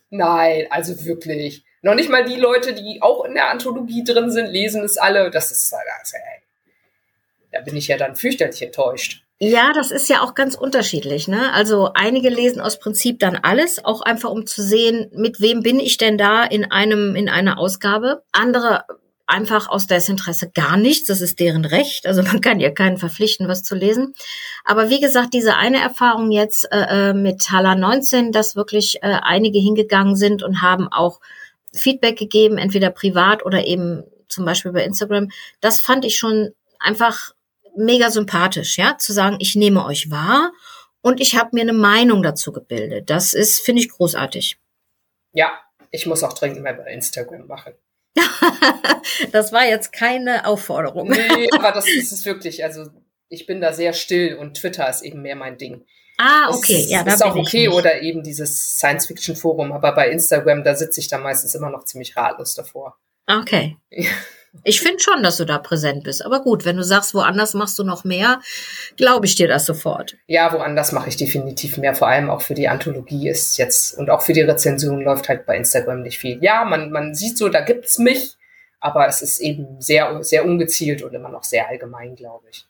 Nein, also wirklich. Noch nicht mal die Leute, die auch in der Anthologie drin sind, lesen es alle. Das ist, das, ey, da bin ich ja dann fürchterlich enttäuscht. Ja, das ist ja auch ganz unterschiedlich. Ne? Also einige lesen aus Prinzip dann alles, auch einfach um zu sehen, mit wem bin ich denn da in einem in einer Ausgabe. Andere einfach aus Desinteresse gar nichts. Das ist deren Recht. Also man kann ja keinen verpflichten, was zu lesen. Aber wie gesagt, diese eine Erfahrung jetzt äh, äh mit Hala 19, dass wirklich äh, einige hingegangen sind und haben auch Feedback gegeben, entweder privat oder eben zum Beispiel bei Instagram. Das fand ich schon einfach mega sympathisch, ja, zu sagen, ich nehme euch wahr und ich habe mir eine Meinung dazu gebildet. Das ist, finde ich, großartig. Ja, ich muss auch dringend mehr bei Instagram machen. *laughs* das war jetzt keine Aufforderung. Nee, aber das ist es wirklich. Also ich bin da sehr still und Twitter ist eben mehr mein Ding. Ah, okay, das ja, das ist auch okay oder eben dieses Science-Fiction-Forum, aber bei Instagram, da sitze ich da meistens immer noch ziemlich ratlos davor. Okay. *laughs* Ich finde schon, dass du da präsent bist. Aber gut, wenn du sagst, woanders machst du noch mehr, glaube ich dir das sofort. Ja, woanders mache ich definitiv mehr. Vor allem auch für die Anthologie ist jetzt und auch für die Rezension läuft halt bei Instagram nicht viel. Ja, man, man sieht so, da gibt's mich, aber es ist eben sehr, sehr ungezielt und immer noch sehr allgemein, glaube ich.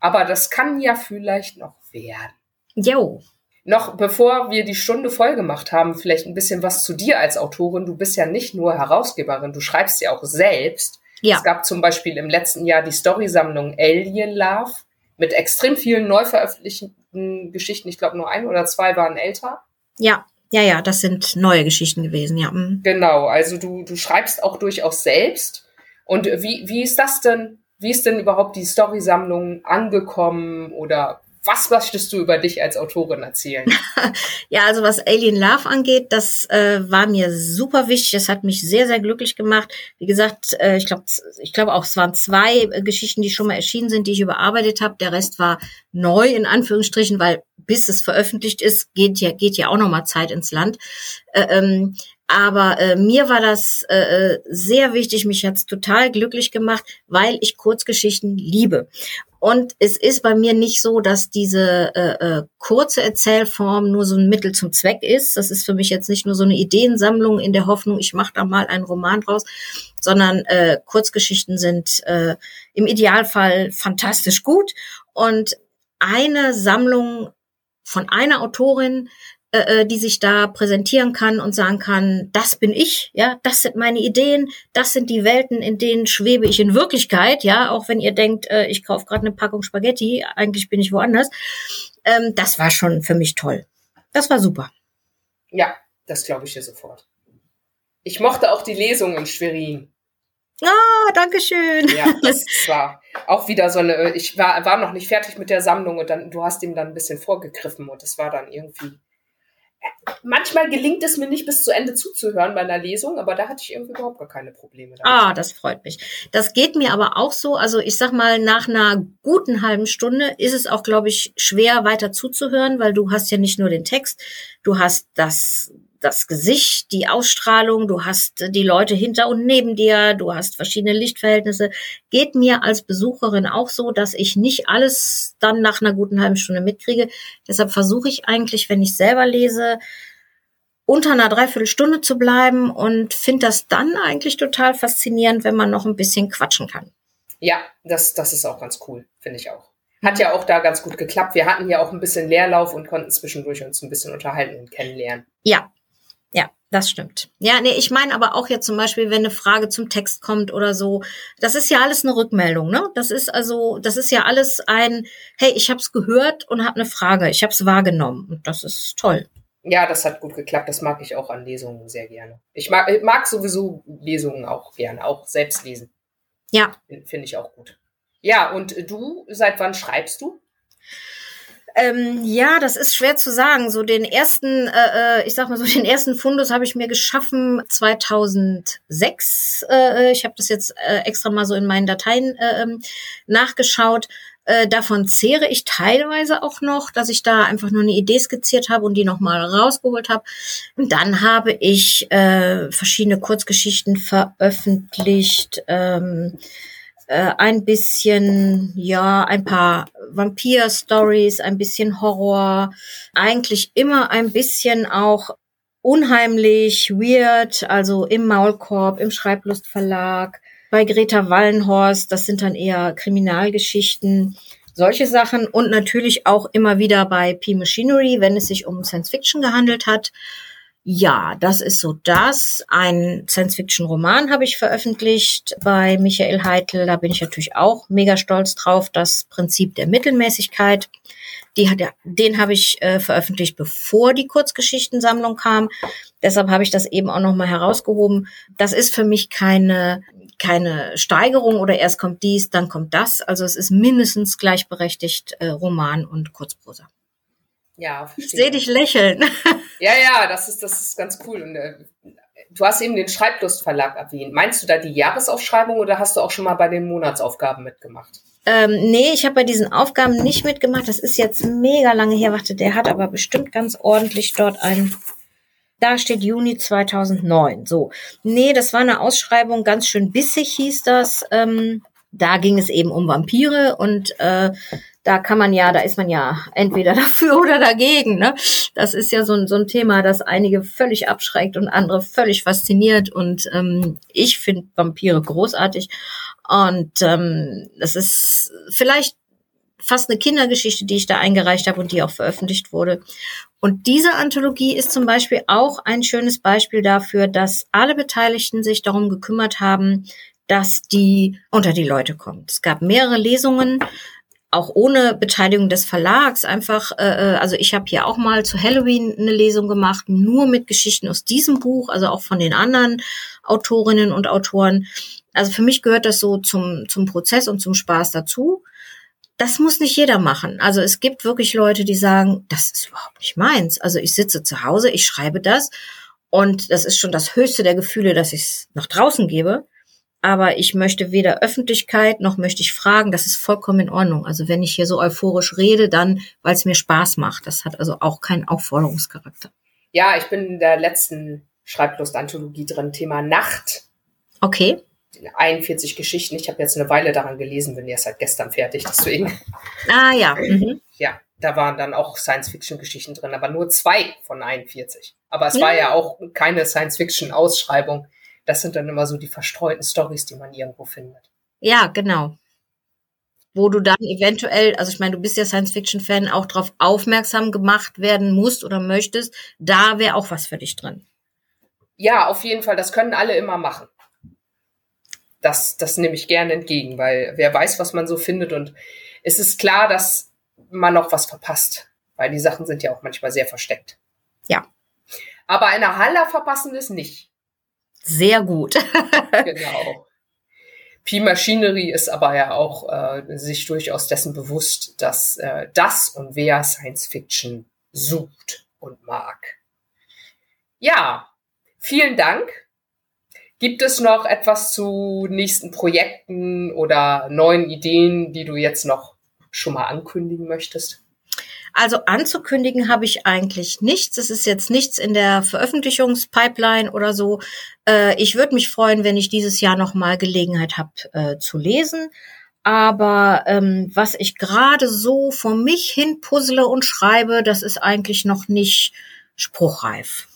Aber das kann ja vielleicht noch werden. Jo. Noch bevor wir die Stunde voll gemacht haben, vielleicht ein bisschen was zu dir als Autorin. Du bist ja nicht nur Herausgeberin, du schreibst ja auch selbst. Ja. Es gab zum Beispiel im letzten Jahr die Storysammlung Alien Love mit extrem vielen neu veröffentlichten Geschichten. Ich glaube, nur ein oder zwei waren älter. Ja, ja, ja, das sind neue Geschichten gewesen, ja. Mhm. Genau, also du, du schreibst auch durchaus selbst. Und wie, wie ist das denn? Wie ist denn überhaupt die Storysammlung angekommen oder was möchtest du über dich als Autorin erzählen? *laughs* ja, also was Alien Love angeht, das äh, war mir super wichtig. Das hat mich sehr, sehr glücklich gemacht. Wie gesagt, äh, ich glaube, ich glaube auch, es waren zwei äh, Geschichten, die schon mal erschienen sind, die ich überarbeitet habe. Der Rest war neu in Anführungsstrichen, weil bis es veröffentlicht ist, geht ja geht ja auch noch mal Zeit ins Land. Äh, ähm, aber äh, mir war das äh, äh sehr wichtig, mich hat's total glücklich gemacht, weil ich Kurzgeschichten liebe. Und es ist bei mir nicht so, dass diese äh, äh, kurze Erzählform nur so ein Mittel zum Zweck ist. Das ist für mich jetzt nicht nur so eine Ideensammlung in der Hoffnung, ich mache da mal einen Roman draus, sondern äh, Kurzgeschichten sind äh, im Idealfall fantastisch gut. Und eine Sammlung von einer Autorin äh, äh, die sich da präsentieren kann und sagen kann, das bin ich, ja, das sind meine Ideen, das sind die Welten, in denen schwebe ich in Wirklichkeit, ja, auch wenn ihr denkt, äh, ich kaufe gerade eine Packung Spaghetti, eigentlich bin ich woanders. Ähm, das war schon für mich toll. Das war super. Ja, das glaube ich dir sofort. Ich mochte auch die Lesung in Schwerin. Ah, danke schön. Ja, *laughs* das war auch wieder so eine, ich war, war noch nicht fertig mit der Sammlung und dann, du hast ihm dann ein bisschen vorgegriffen und das war dann irgendwie manchmal gelingt es mir nicht bis zu Ende zuzuhören bei einer Lesung, aber da hatte ich irgendwie überhaupt gar keine Probleme. Damit. Ah, das freut mich. Das geht mir aber auch so. Also ich sag mal, nach einer guten halben Stunde ist es auch, glaube ich, schwer weiter zuzuhören, weil du hast ja nicht nur den Text, du hast das das Gesicht, die Ausstrahlung, du hast die Leute hinter und neben dir, du hast verschiedene Lichtverhältnisse. Geht mir als Besucherin auch so, dass ich nicht alles dann nach einer guten halben Stunde mitkriege. Deshalb versuche ich eigentlich, wenn ich selber lese, unter einer Dreiviertelstunde zu bleiben und finde das dann eigentlich total faszinierend, wenn man noch ein bisschen quatschen kann. Ja, das, das ist auch ganz cool, finde ich auch. Hat ja auch da ganz gut geklappt. Wir hatten ja auch ein bisschen Leerlauf und konnten zwischendurch uns ein bisschen unterhalten und kennenlernen. Ja, ja, das stimmt. Ja, nee, ich meine aber auch jetzt zum Beispiel, wenn eine Frage zum Text kommt oder so, das ist ja alles eine Rückmeldung, ne? Das ist also, das ist ja alles ein, hey, ich habe es gehört und habe eine Frage, ich habe es wahrgenommen und das ist toll. Ja, das hat gut geklappt. Das mag ich auch an Lesungen sehr gerne. Ich mag, ich mag sowieso Lesungen auch gerne, auch selbst lesen. Ja. Finde ich auch gut. Ja, und du, seit wann schreibst du? Ähm, ja, das ist schwer zu sagen. So den ersten, äh, äh ich sag mal so *laughs* den ersten Fundus habe ich mir geschaffen 2006. Äh, ich habe das jetzt äh, extra mal so in meinen Dateien äh, ähm, nachgeschaut. Äh, davon zehre ich teilweise auch noch, dass ich da einfach nur eine Idee skizziert habe und die nochmal rausgeholt habe. Und dann habe ich äh, verschiedene Kurzgeschichten veröffentlicht. Ähm, äh, ein bisschen, ja, ein paar Vampir-Stories, ein bisschen Horror, eigentlich immer ein bisschen auch unheimlich, weird, also im Maulkorb, im Schreiblustverlag, bei Greta Wallenhorst, das sind dann eher Kriminalgeschichten, solche Sachen. Und natürlich auch immer wieder bei P Machinery, wenn es sich um Science Fiction gehandelt hat. Ja, das ist so das. Ein Science-Fiction-Roman habe ich veröffentlicht bei Michael Heitel. Da bin ich natürlich auch mega stolz drauf. Das Prinzip der Mittelmäßigkeit. Die hat, den habe ich äh, veröffentlicht, bevor die Kurzgeschichtensammlung kam. Deshalb habe ich das eben auch nochmal herausgehoben. Das ist für mich keine, keine Steigerung oder erst kommt dies, dann kommt das. Also es ist mindestens gleichberechtigt äh, Roman und Kurzprosa. Ja, verstehe. Ich sehe dich lächeln. *laughs* Ja, ja, das ist, das ist ganz cool. Und, äh, du hast eben den Schreiblustverlag erwähnt. Meinst du da die Jahresaufschreibung oder hast du auch schon mal bei den Monatsaufgaben mitgemacht? Ähm, nee, ich habe bei diesen Aufgaben nicht mitgemacht. Das ist jetzt mega lange her. Warte, der hat aber bestimmt ganz ordentlich dort ein. Da steht Juni 2009. So. Nee, das war eine Ausschreibung, ganz schön bissig hieß das. Ähm, da ging es eben um Vampire und äh, da kann man ja, da ist man ja entweder *laughs* dafür oder dagegen. Ne? Das ist ja so ein, so ein Thema, das einige völlig abschreckt und andere völlig fasziniert. Und ähm, ich finde Vampire großartig. Und ähm, das ist vielleicht fast eine Kindergeschichte, die ich da eingereicht habe und die auch veröffentlicht wurde. Und diese Anthologie ist zum Beispiel auch ein schönes Beispiel dafür, dass alle Beteiligten sich darum gekümmert haben, dass die unter die Leute kommt. Es gab mehrere Lesungen auch ohne Beteiligung des Verlags einfach, äh, äh also ich habe hier auch mal zu Halloween eine Lesung gemacht, nur mit Geschichten aus diesem Buch, also auch von den anderen Autorinnen und Autoren. Also für mich gehört das so zum, zum Prozess und zum Spaß dazu. Das muss nicht jeder machen. Also es gibt wirklich Leute, die sagen, das ist überhaupt nicht meins. Also ich sitze zu Hause, ich schreibe das und das ist schon das höchste der Gefühle, dass ich es nach draußen gebe aber ich möchte weder Öffentlichkeit noch möchte ich fragen. Das ist vollkommen in Ordnung. Also wenn ich hier so euphorisch rede, dann, weil es mir Spaß macht. Das hat also auch keinen Aufforderungscharakter. Ja, ich bin in der letzten Schreiblust-Anthologie drin, Thema Nacht. Okay. 41 Geschichten. Ich habe jetzt eine Weile daran gelesen, bin erst seit gestern fertig, deswegen. Ah ja. Mhm. Ja, da waren dann auch Science-Fiction-Geschichten drin, aber nur zwei von 41. Aber es ja. war ja auch keine wo du dann eventuell, also ich meine, du bist ja Science-Fiction-Fan, auch darauf aufmerksam gemacht werden musst oder möchtest, da wäre auch was für dich drin. Ja, auf jeden Fall. Das können alle immer machen. Das, das nehme ich gerne entgegen, weil wer weiß, was man so findet. Und es ist klar, dass man noch was verpasst, weil die Sachen sind ja auch manchmal sehr versteckt. Ja. Aber eine Haller verpassen wir es nicht. Sehr gut. *laughs* genau. P-Machinery ist aber ja auch äh, sich durchaus dessen bewusst, dass äh, das und wer Science Fiction sucht und mag. Ja, vielen Dank. Gibt es noch etwas zu nächsten Projekten oder neuen Ideen, die du jetzt noch schon mal ankündigen möchtest? Also anzukündigen habe ich eigentlich nichts. Es ist jetzt nichts in der Veröffentlichungspipeline oder so. Äh, ich würde mich freuen, wenn ich dieses Jahr noch mal Gelegenheit habe äh, zu lesen. Aber ähm, was ich gerade so vor mich hin puzzle und schreibe, das ist eigentlich noch nicht spruchreif.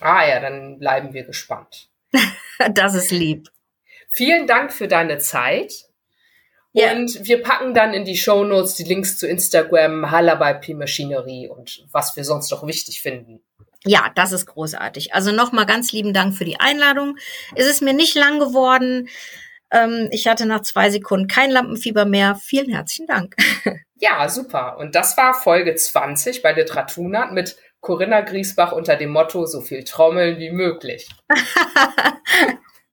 Ah ja, dann bleiben wir gespannt. *laughs* das ist lieb. Vielen Dank für deine Zeit. Ja. Und wir packen dann in die Show Notes die Links zu Instagram, Haller bei P-Machinerie und was wir sonst noch wichtig finden. Ja, das ist großartig. Also nochmal ganz lieben Dank für die Einladung. Es ist mir nicht lang geworden. Ähm, ich hatte nach zwei Sekunden kein Lampenfieber mehr. Vielen herzlichen Dank. *laughs* Ja, super. Und das war Folge 20 bei Literaturnat mit Corinna Griesbach unter dem Motto so viel Trommeln wie möglich. *laughs*